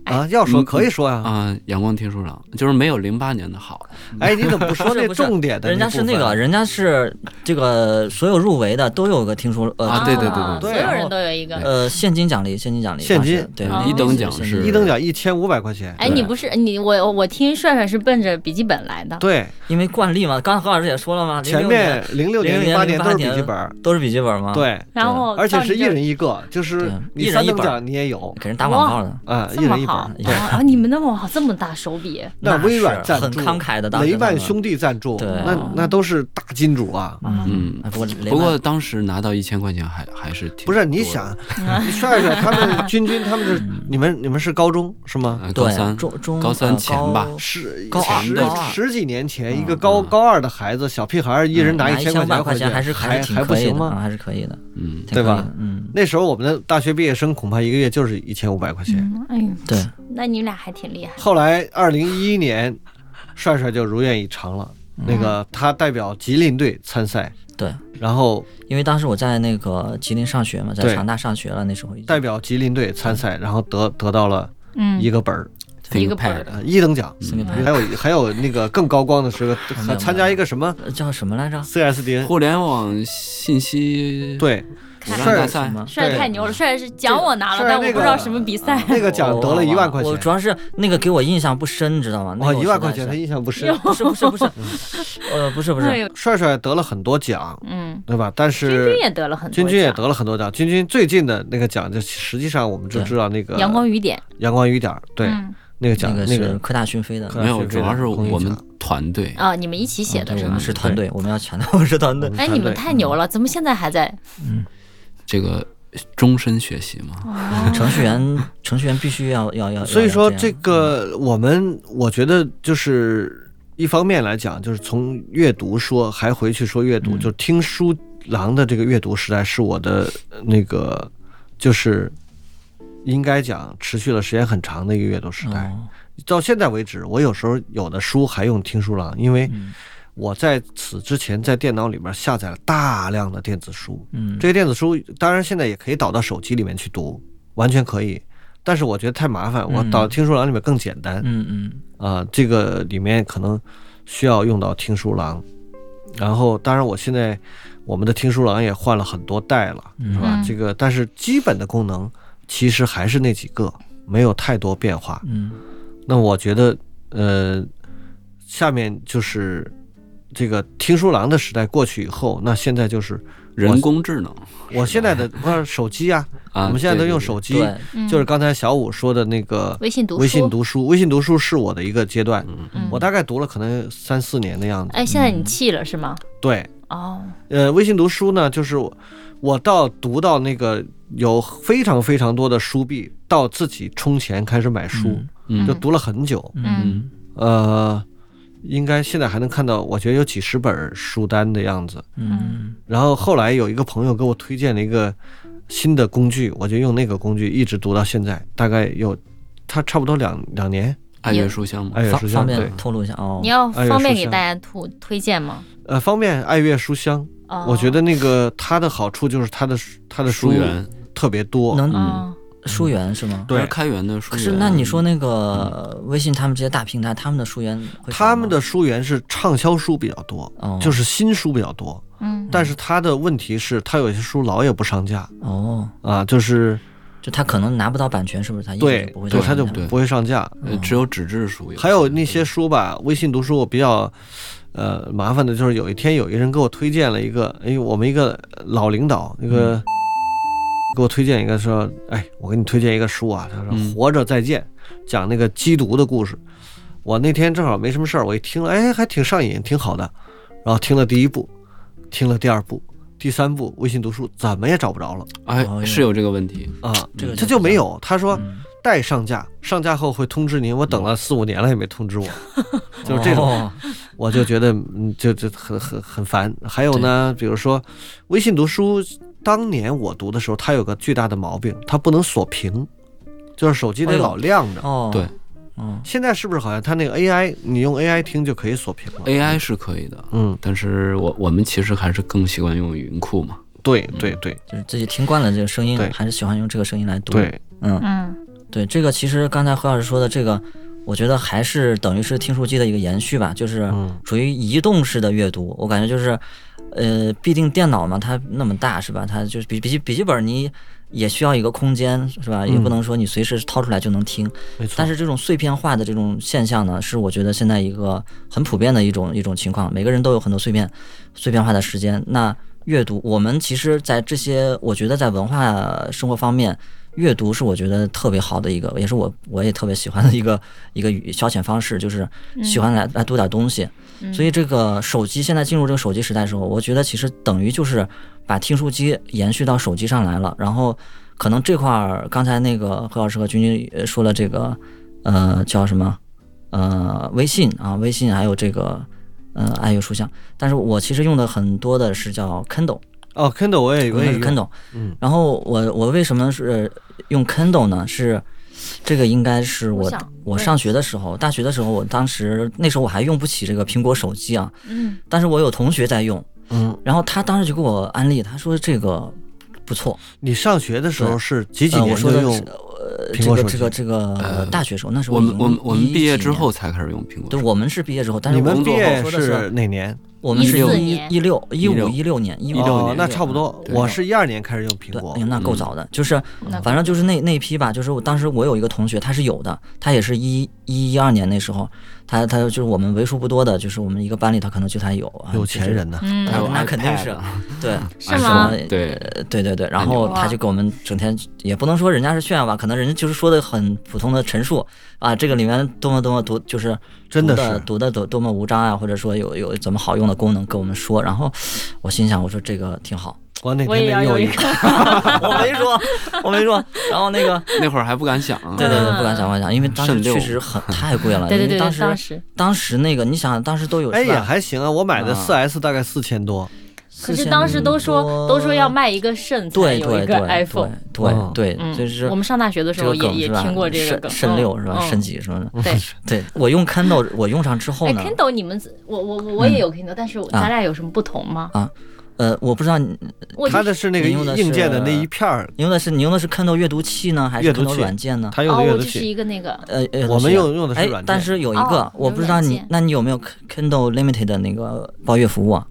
啊，要说嗯可以说呀。啊，阳光听书郎就是没有零八年的好。哎，你怎么不说那重点的？人家是那个，，人家是这个所有入围的都有个听书呃啊对对对对对所有人都有一个。呃现金奖励，现金奖励，现金对哦一等奖是一等奖一千五百块钱。哎，你不是你我我听帅帅是奔着笔记本来的。对，因为惯例嘛，刚才何老师也说了嘛前面零六年、零八年都是笔记本。都是笔记本嘛，，对，然后而且是一人一个，就是对你三等一人一本奖你也有给人打广告的，嗯，一人一本好一本啊！你们那哇这么大手笔，那微软赞助，慷慨的，雷曼兄弟赞助，对那那都是大金主啊。嗯哎不过不过当时拿到一千块钱还还是挺不是，你想，你帅帅他们 君君他们是你们你们是高中是吗？高三中中高三呃前吧高十高二十十几年前，一个高高二的孩子，小屁孩儿，一人拿一千百块块钱回去，还是还还不行吗？还是可以的，嗯，对吧？嗯，那时候我们的大学毕业生恐怕一个月就是一千五百块钱。嗯，哎呦，对，那你们俩还挺厉害。后来二零一一年，帅帅就如愿以偿了。那个他代表吉林队参赛，对，然后因为当时我在那个吉林上学嘛，在长大上学了，那时候代表吉林队参赛，然后得得到了嗯，一个本儿，一个本儿。一等奖。还有还有那个更高光的是个还参加一个什么？呃叫什么来着？CSDN，互联网信息。对，网帅帅太牛了，帅是奖我拿了，但我不知道什么比赛。那个奖得了一万块钱我主。要是那个给我印象不深，你知道吗？那哇，个我一万块钱他印象不深。不是不是不是，呃不是不是，帅帅得了很多奖，嗯，对吧？但是君君也得了很多，君君也得了很多奖。君君最近的那个奖，就实际上我们就知道那个阳光雨点，阳光雨点儿，对，嗯那个奖那个那个是科大讯飞的，没有，主要是我们团队啊，你们一起写的是们？是团队，我们要强调我们是团队。哎，你们太牛了，怎么现在还在？这个终身学习嘛，哦 程序员程序员必须要要要，所以说这个我们我觉得就是一方面来讲，就是从阅读说还回去说阅读，嗯。就听书郎的这个阅读时代是我的呃那个就是应该讲持续了时间很长的一个阅读时代。哦。到现在为止，我有时候有的书还用听书郎，因为嗯我在此之前在电脑里面下载了大量的电子书，嗯这些电子书当然现在也可以导到手机里面去读，完全可以。但是我觉得太麻烦，我嗯导听书郎里面更简单嗯嗯啊、这个里面可能需要用到听书郎。然后，当然我现在我们的听书郎也换了很多代了，是吧？嗯这个但是基本的功能其实还是那几个，没有太多变化。嗯那我觉得，呃，下面就是这个听书郎的时代过去以后，那现在就是人工智能。我现在的不是手机啊，啊，我们现在都用手机，就是刚才小五说的那个微信读书，微信读书，微信读书是我的一个阶段，嗯。我大概读了可能三四年的样子。哎，现在你弃了是吗？对，哦，呃，微信读书呢，就是我我到读到那个有非常非常多的书币，到自己充钱开始买书，嗯。就读了很久。嗯。呃，应该现在还能看到，我觉得有几十本书单的样子。嗯然后后来有一个朋友给我推荐了一个新的工具，我就用那个工具一直读到现在，大概有他差不多两两年。爱乐书香嘛，爱乐方书香对方便，透露一下哦你。要方便给大家推推荐吗？呃，方便爱乐书香。哦，我觉得那个它的好处就是它的它的书书源特别多。能哦，书源是吗？对开源的书源。可是那你说那个微信他们这些大平台，他们的书源他们的书源是畅销书比较多，哦就是新书比较多。嗯，但是他的问题是，他有些书老也不上架哦，啊，就是就他可能拿不到版权，是不是？他一直对对，就不会上架它就不会上架。呃只有纸质书有，还有那些书吧，微信读书我比较呃麻烦的就是有一天有一个人给我推荐了一个，哎，我们一个老领导那个。给我推荐一个说，哎，我给你推荐一个书啊，他说嗯《活着再见》，讲那个缉毒的故事。我那天正好没什么事儿，我一听，哎，还挺上瘾，挺好的。然后听了第一部，听了第二部，第三部，微信读书怎么也找不着了哎是有这个问题，啊，这个他就没有。他说嗯待上架，上架后会通知您。我等了四五年了也没通知我，就是这种。哦我就觉得嗯，就就很很很烦。还有呢，比如说微信读书，当年我读的时候，它有个巨大的毛病，它不能锁屏，就是手机得老亮着。哦，对，嗯，现在是不是好像它那个 AI，你用 AI 听就可以锁屏了？AI 是可以的，嗯，但是我我们其实还是更习惯用云库嘛。对对对就是自己听惯了这个声音，还是喜欢用这个声音来读。对，嗯，嗯对，这个其实刚才何老师说的这个，我觉得还是等于是听书机的一个延续吧，就是嗯属于移动式的阅读。我感觉就是，呃，毕竟电脑嘛，它那么大是吧？它就是笔笔记笔记本你也需要一个空间是吧？也不能说你随时掏出来就能听。没错。但是这种碎片化的这种现象呢，是我觉得现在一个很普遍的一种一种情况，每个人都有很多碎片碎片化的时间。那阅读，我们其实，在这些我觉得在文化生活方面，阅读是我觉得特别好的一个，也是我我也特别喜欢的一个 一个消遣方式，就是喜欢来来读点东西。所以这个手机现在进入这个手机时代的时候，我觉得其实等于就是把听书机延续到手机上来了。然后可能这块儿刚才那个何老师和君君呃说了这个呃叫什么呃微信啊，微信还有这个呃爱阅书香，但是我其实用的很多的是叫 Kindle。哦，Kindle 我也我也用 Kindle，嗯，然后我我为什么是用 Kindle 呢？是这个应该是我我我上学的时候，大学的时候，我当时那时候我还用不起这个苹果手机啊，嗯，但是我有同学在用，嗯，然后他当时就给我安利，他说这个不错，你上学的时候是几几呃年就用我说的是呃这个这个这个大学时候，那时候我们我们我们毕业之后，才开始用苹果。对我们是毕业之后，但是你们工作毕业后是哪年？我们是14一年。一六一五16一六年一五哦，年。那差不多。我是一二年开始用苹对，果。哎，呀，那够早的，就是反正就是那那一批吧，就是我当时我有一个同学，他是有的，他也是一一一二年那时候，他他就是我们为数不多的，就是我们一个班里他可能就他有啊，有钱人呢。嗯。那肯定是对，是吗？呃对。对对对，然后他就给我们整天也不能说人家是炫耀吧，可能人家就是说的很普通的陈述啊，这个里面多么多么多就是真的是。读的多多么无章啊，或者说有有怎么好用的功能跟我们说，然后我心想我说这个挺好，我哪我也天得用一要有一个个。我没说我没说，然后那个。那会儿还不敢想，对对对，不敢想，不敢想，因为当时确实很太贵了。对对对对，因为当时当时那个，你想当时都有哎，也还行啊，我买的啊四 S 大概四千多。可是当时都说都说要卖一个肾才对有一个对对 iPhone。对嗯对就是我们上大学的时候也也？听过这个肾梗，肾六是吧？嗯肾几什么的？对，对我用 Kindle，我用上之后哎呢，，Kindle 你们我我我我也有 Kindle，但是啊咱俩有什么不同吗？啊呃，我不知道你他的是那个你用的是硬件的那一片儿，你用的是你用的是 Kindle 阅读器呢，还是阅读 Kindle 软件呢？它用哦，的阅读器。我就是一个那个呃呃，我们用用的是哎软件但是有一个哦，我不知道你那你有没有 Kindle Limited 的那个包月服务啊？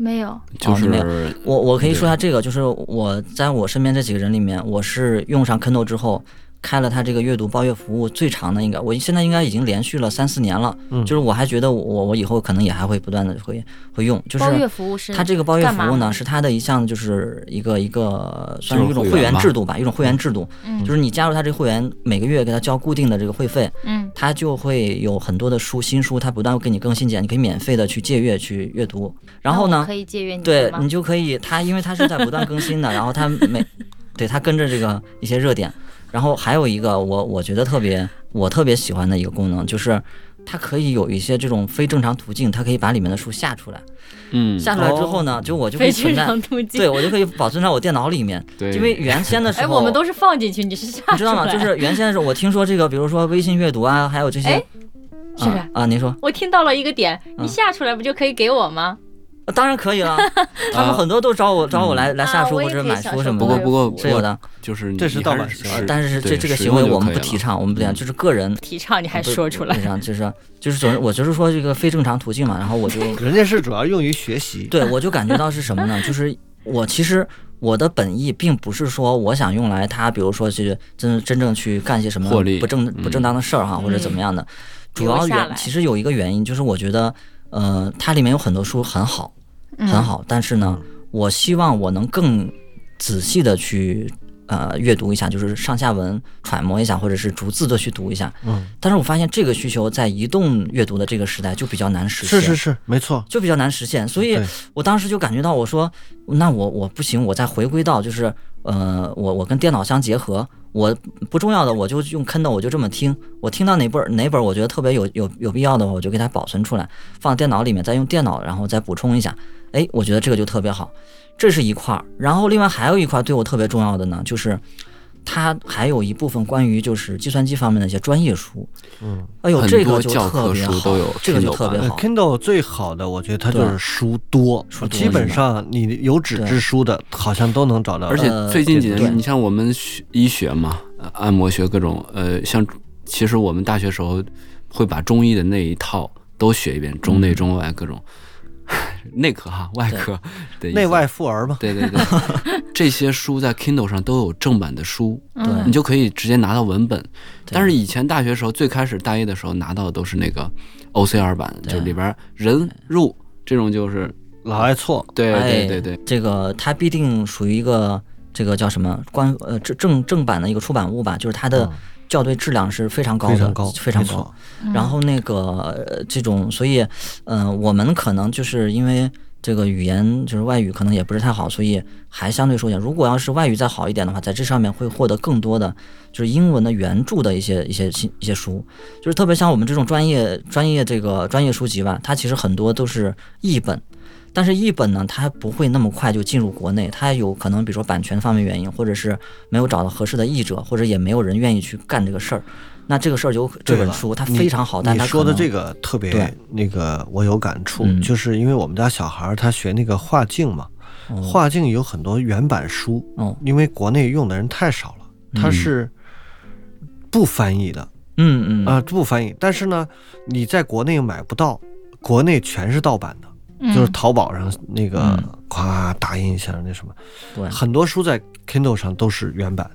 没有，就是没我我可以说一下这个，就是我在我身边这几个人里面，我是用上 Kindle 之后，开了他这个阅读包月服务最长的应该，我现在应该已经连续了三四年了。嗯。就是我还觉得我我以后可能也还会不断的会会用，就是包月服务是它这个包月服务呢，是它的一项就是一个一个算是一种会员制度吧，一种会员制度，嗯。就是你加入他这个会员，每个月给他交固定的这个会费，嗯。它就会有很多的书新书，它不断会给你更新简，你可以免费的去借阅去阅读。然后呢可，以借阅你对你就可以，它因为它是在不断更新的，然后它每 对它跟着这个一些热点，然后还有一个我我觉得特别我特别喜欢的一个功能就是。它可以有一些这种非正常途径，它可以把里面的书下出来。嗯，下出来之后呢，就我就可以非正存在，常途径。对我就可以保存在我电脑里面。对，因为原先的时候哎，候，我们都是放进去，你是下你知道吗？就是原先的时候，我听说这个，比如说微信阅读啊，还有这些哎，是不是啊啊，您说，我听到了一个点，嗯你下出来不就可以给我吗？呃当然可以了。他们很多都找我找我来来下书或者买书什么的，不过不过是有的。就是你这是盗版行为是呃但是这这个行为我们不提倡，我们不提倡，就是个人提倡你还说出来不，提倡就是就是总是我就是说这个非正常途径嘛，然后我就 人家是主要用于学习。对我就感觉到是什么呢？就是我其实我的本意并不是说我想用来它，比如说去真真正去干些什么不正嗯不正当的事儿哈，或者怎么样的。主要原其实有一个原因，就是我觉得呃它里面有很多书很好嗯很好，但是呢，我希望我能更仔细的去。呃，阅读一下，就是上下文揣摩一下，或者是逐字的去读一下。嗯，但是我发现这个需求在移动阅读的这个时代就比较难实现。是是是，没错。就比较难实现，所以我当时就感觉到，我说那我我不行，我再回归到就是呃，我我跟电脑相结合，我不重要的我就用 Kindle，我就这么听，我听到哪本哪本我觉得特别有有有必要的话，我就给它保存出来，放电脑里面，再用电脑然后再补充一下，哎，我觉得这个就特别好，这是一块儿，然后另外还有一块对我特别重要的呢，就是。它还有一部分关于就是计算机方面的一些专业书，嗯，哎呦，这个就多教科特别好书都有，这个就特别好。Kindle 最好的，我觉得它就是书多，书多基本上你有纸质书的，好像都能找到。而且呃最近几对。年，你像我们学医学嘛，呃按摩学各种，呃，像其实我们大学时候会把中医的那一套都学一遍，中内中外各种 内科哈，外科的内外妇儿嘛，对对对，这些书在 Kindle 上都有正版的书，对。你就可以直接拿到文本。但是以前大学时候最开始大一的时候拿到的都是那个 OCR 版，就是里边人入这种就是老爱错。对哎对对对，这个它必定属于一个这个叫什么官呃正正正版的一个出版物吧，就是它的嗯校对质量是非常高的，非常高，非常高。然后那个呃这种，所以嗯、呃我们可能就是因为这个语言就是外语可能也不是太好，所以还相对说一点。如果要是外语再好一点的话，在这上面会获得更多的就是英文的原著的一些一些信一些书，就是特别像我们这种专业专业这个专业书籍吧，它其实很多都是译本。但是译本呢，它不会那么快就进入国内，它有可能比如说版权方面原因，或者是没有找到合适的译者，或者也没有人愿意去干这个事儿。那这个事儿就这本书它非常好，但它你说的这个特别对。那个，我有感触，嗯。就是因为我们家小孩儿他学那个画境嘛，哦。画境有很多原版书，哦。因为国内用的人太少了，它嗯是不翻译的。嗯嗯。啊、不翻译。但是呢，你在国内买不到，国内全是盗版的，嗯就是淘宝上那个嗯咵打印一下那什么，对很多书在 Kindle 上都是原版，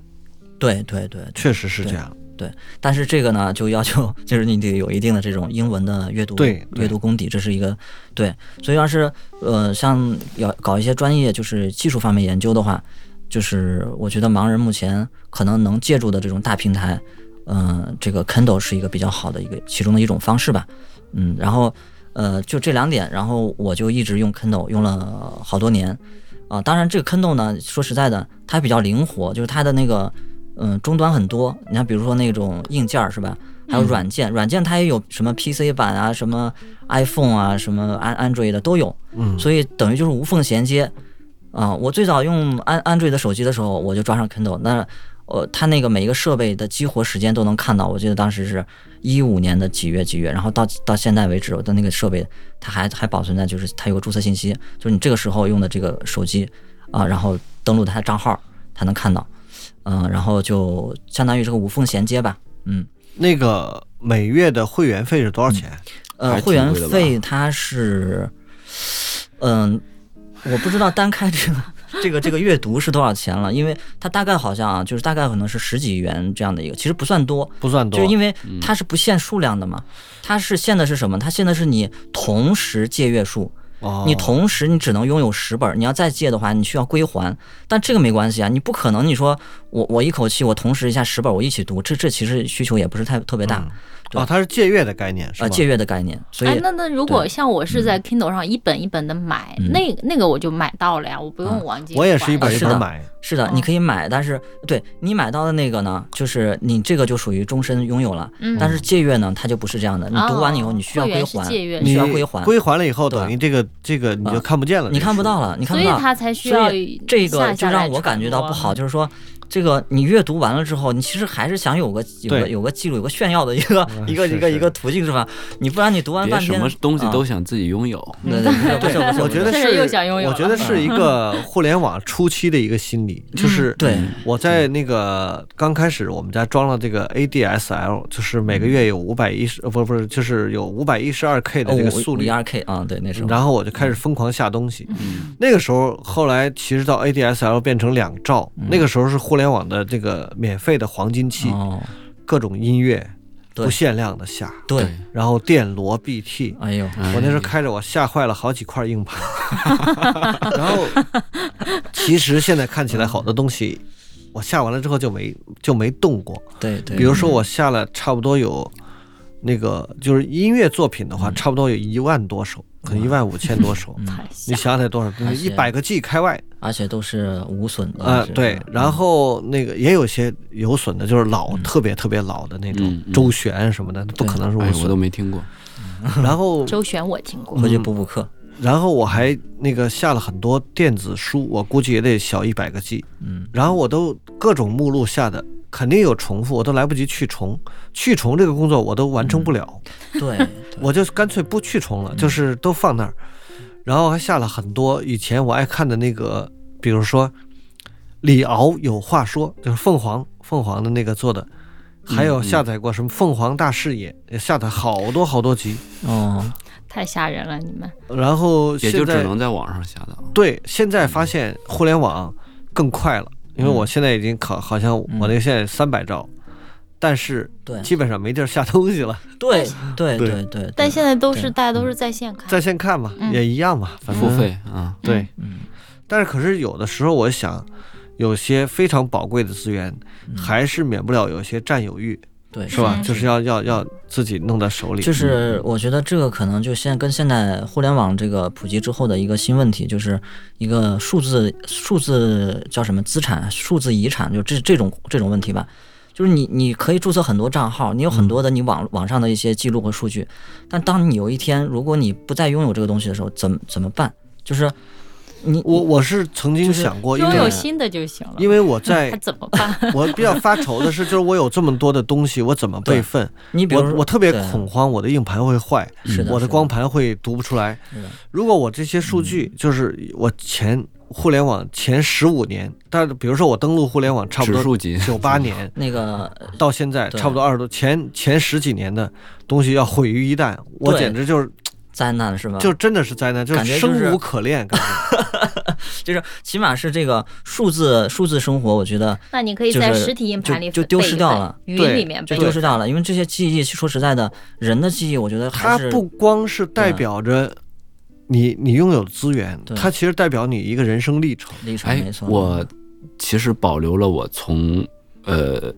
对对对，确实是这样。对但是这个呢，就要求就是你得有一定的这种英文的阅读对对阅读功底，这是一个对。所以要是呃像要搞一些专业就是技术方面研究的话，就是我觉得盲人目前可能能借助的这种大平台，嗯、这个 Kindle 是一个比较好的一个其中的一种方式吧。嗯，然后呃就这两点，然后我就一直用 Kindle 用了好多年。啊、当然这个 Kindle 呢，说实在的，它比较灵活，就是它的那个嗯终端很多。你看，比如说那种硬件是吧？还有软件，软件它也有什么 PC 版啊，什么 iPhone 啊，什么安 Android 的都有。嗯，所以等于就是无缝衔接。啊、我最早用安安卓的手机的时候，我就装上 Kindle，那呃，它那个每一个设备的激活时间都能看到。我记得当时是一五年的几月几月，然后到到现在为止，我的那个设备它还还保存在，就是它有个注册信息，就是你这个时候用的这个手机啊、然后登录它的账号，它能看到，嗯、然后就相当于这个无缝衔接吧，嗯。那个每月的会员费是多少钱？呃，会员费它是，嗯、我不知道单开这个这个这个阅读是多少钱了，因为它大概好像啊，就是大概可能是十几元这样的一个，其实不算多，不算多，就是因为它是不限数量的嘛，它是限的是什么？它限的是你同时借阅数。哦。你同时你只能拥有十本儿，你要再借的话，你需要归还。但这个没关系啊，你不可能你说我我一口气我同时一下十本儿我一起读，这这其实需求也不是太特别大，对哦，它是借阅的概念是吧？呃，借阅的概念。所以哎，那那如果像我是在 Kindle 上一本一本的买，嗯那那个我就买到了呀，我不啊用往进。我也是一本一本买，是的，你可以买，但是对你买到的那个呢，就是你这个就属于终身拥有了。嗯但是借阅呢，它就不是这样的，你读完以后哦你需要归还，借阅你需要归还，归还了以后，等于这个这个你就啊看不见了，你看不到了。你看所以不到。它才需所要以这个就让我感觉到不好，就是说，这个你阅读完了之后，你其实还是想有个有个有个记录、有个炫耀的一个 一个一个一个途径是吧？你不然你读完半天什么东西都啊想自己拥有。对对对不是不是，我觉得 是，又想拥有我觉得是一个互联网初期的一个心理，就是嗯对。我在那个刚开始我们家装了这个 ADSL，就是每个月有五百一十，呃不不是，就是有五百一十二 K 的这个速率，二 K 啊，对那时候，然后我就开始疯狂下东西。嗯，那个时候，后来其实到 ADSL 变成两兆，那个时候是互联网的这个免费的黄金期，哦，各种音乐对不限量的下，对，然后电罗 BT，哎呦，我那时候开着我吓坏了好几块硬盘，然后 其实现在看起来好多东西，我下完了之后就没就没动过。对对，比如说我下了差不多有那个就是音乐作品的话，差不多有一万多首，可能一万五千多首。嗯你吓想想多少？一百个 G 开外而且都是无损的对。然后那个也有些有损的，就是老、嗯特别特别老的那种周旋什么的，不可能是无损，我都。没听过。然后周旋我听过，回去补补课，然后我还那个下了很多电子书，我估计也得小一百个 G。嗯，然后我都各种目录下的，肯定有重复，我都来不及去重。去重这个工作我都完成不了，对，对我就干脆不去重了，就是都放那儿。然后还下了很多以前我爱看的那个，比如说李敖有话说，就是凤凰凤凰的那个做的。还有下载过什么《凤凰大视野》，也下载好多好多集。哦，太吓人了，你们。然后也就只能在网上下到。对，现在发现互联网更快了，因为我现在已经考，好像我那个现在三百兆，但是对。基本上没地儿下东西了，对 对对对。对，但现在都是大家都是在线看，在线看嘛，嗯也一样嘛，反正付费。啊，对。嗯。但是可是有的时候我想，有些非常宝贵的资源，嗯。还是免不了有些占有欲，对，是吧？嗯就是要要要自己弄在手里。就是我觉得这个可能就现跟现在互联网这个普及之后的一个新问题，就是一个数字数字叫什么资产、数字遗产，就这这种这种问题吧。就是你你可以注册很多账号，你有很多的你网网上的一些记录和数据，但当你有一天如果你不再拥有这个东西的时候，怎么怎么办？就是你我我是曾经想过，因拥有为新的就行了。因为我在 还怎么办？我比较发愁的是，就是我有这么多的东西，我怎么备份？你比如我我特别恐慌，我的硬盘会坏，我的光盘会读不出来。如果我这些数据，就是我前互联网前十五年，但比如说我登录互联网差不多九八年那个到现在，差不多二十多前前十几年的东西要毁于一旦，我简直就是灾难是吧？就真的是灾难，就是生无可恋，感觉。就是起码是这个数字数字生活，我觉得那你可以就是在实体硬盘里就就丢失掉了语对音里面备就丢失掉了，因为这些记忆，说实在的，人的记忆，我觉得还是它不光是代表着你你拥有资源，它其实代表你一个人生历程。历程，哎没，错。我其实保留了我从呃，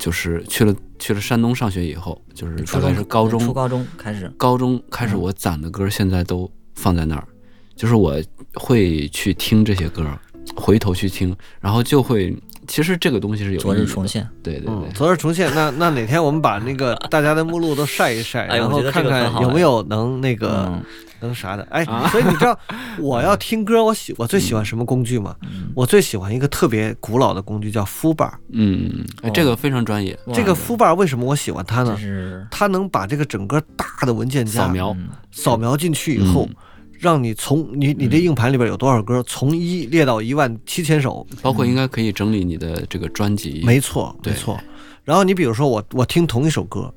就是去了去了山东上学以后，就是大概是高中初高中开始，高中开始，嗯我攒的歌现在都放在那儿，就是我会去听这些歌，回头去听，然后就会，其实这个东西是有昨日重现。嗯对对对，，昨日重现。那那哪天我们把那个 大家的目录都晒一晒，然后看看有没有能那个、嗯。能啥的。哎，所以你知道我要听歌，我喜我最喜欢什么工具吗？我最喜欢一个特别古老的工具叫 f u b a r 嗯，哎，这个非常专业，这个 f u b a r 为什么我喜欢它呢？是它能把这个整个大的文件夹扫描，嗯。扫描进去以后，嗯让你从你你的硬盘里边有多少歌，从一列到一万七千首，包括应该可以整理你的这个专辑，没错，没错。然后你比如说我我听同一首歌，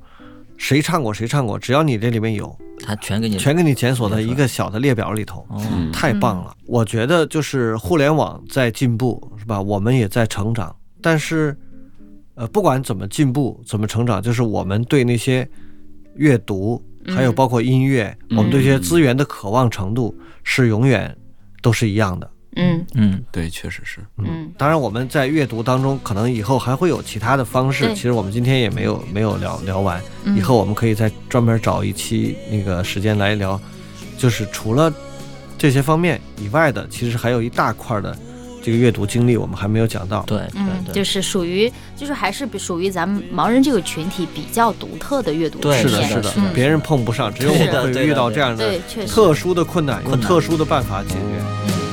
谁唱过谁唱过，只要你这里面有，他全给你全给你检索在一个小的列表里头，哦，嗯太棒了。我觉得就是互联网在进步，是吧？我们也在成长，但是呃，不管怎么进步，怎么成长，就是我们对那些阅读，还有嗯。包括音乐，我们对这些资源的渴望程度是永远都是一样的。嗯。嗯，对，确实是，嗯当然，我们在阅读当中，可能以后还会有其他的方式。其实我们今天也没有没有聊聊完，嗯。以后我们可以再专门找一期那个时间来聊，就是除了这些方面以外的，其实还有一大块的这个阅读经历，我们还没有讲到。对嗯，对对，就是属于，就是还是属于咱们盲人这个群体比较独特的阅读对体是的，验。是的是的，别人碰不上，只有我们会遇到这样的。特殊的困难，用困难特殊的办法解决。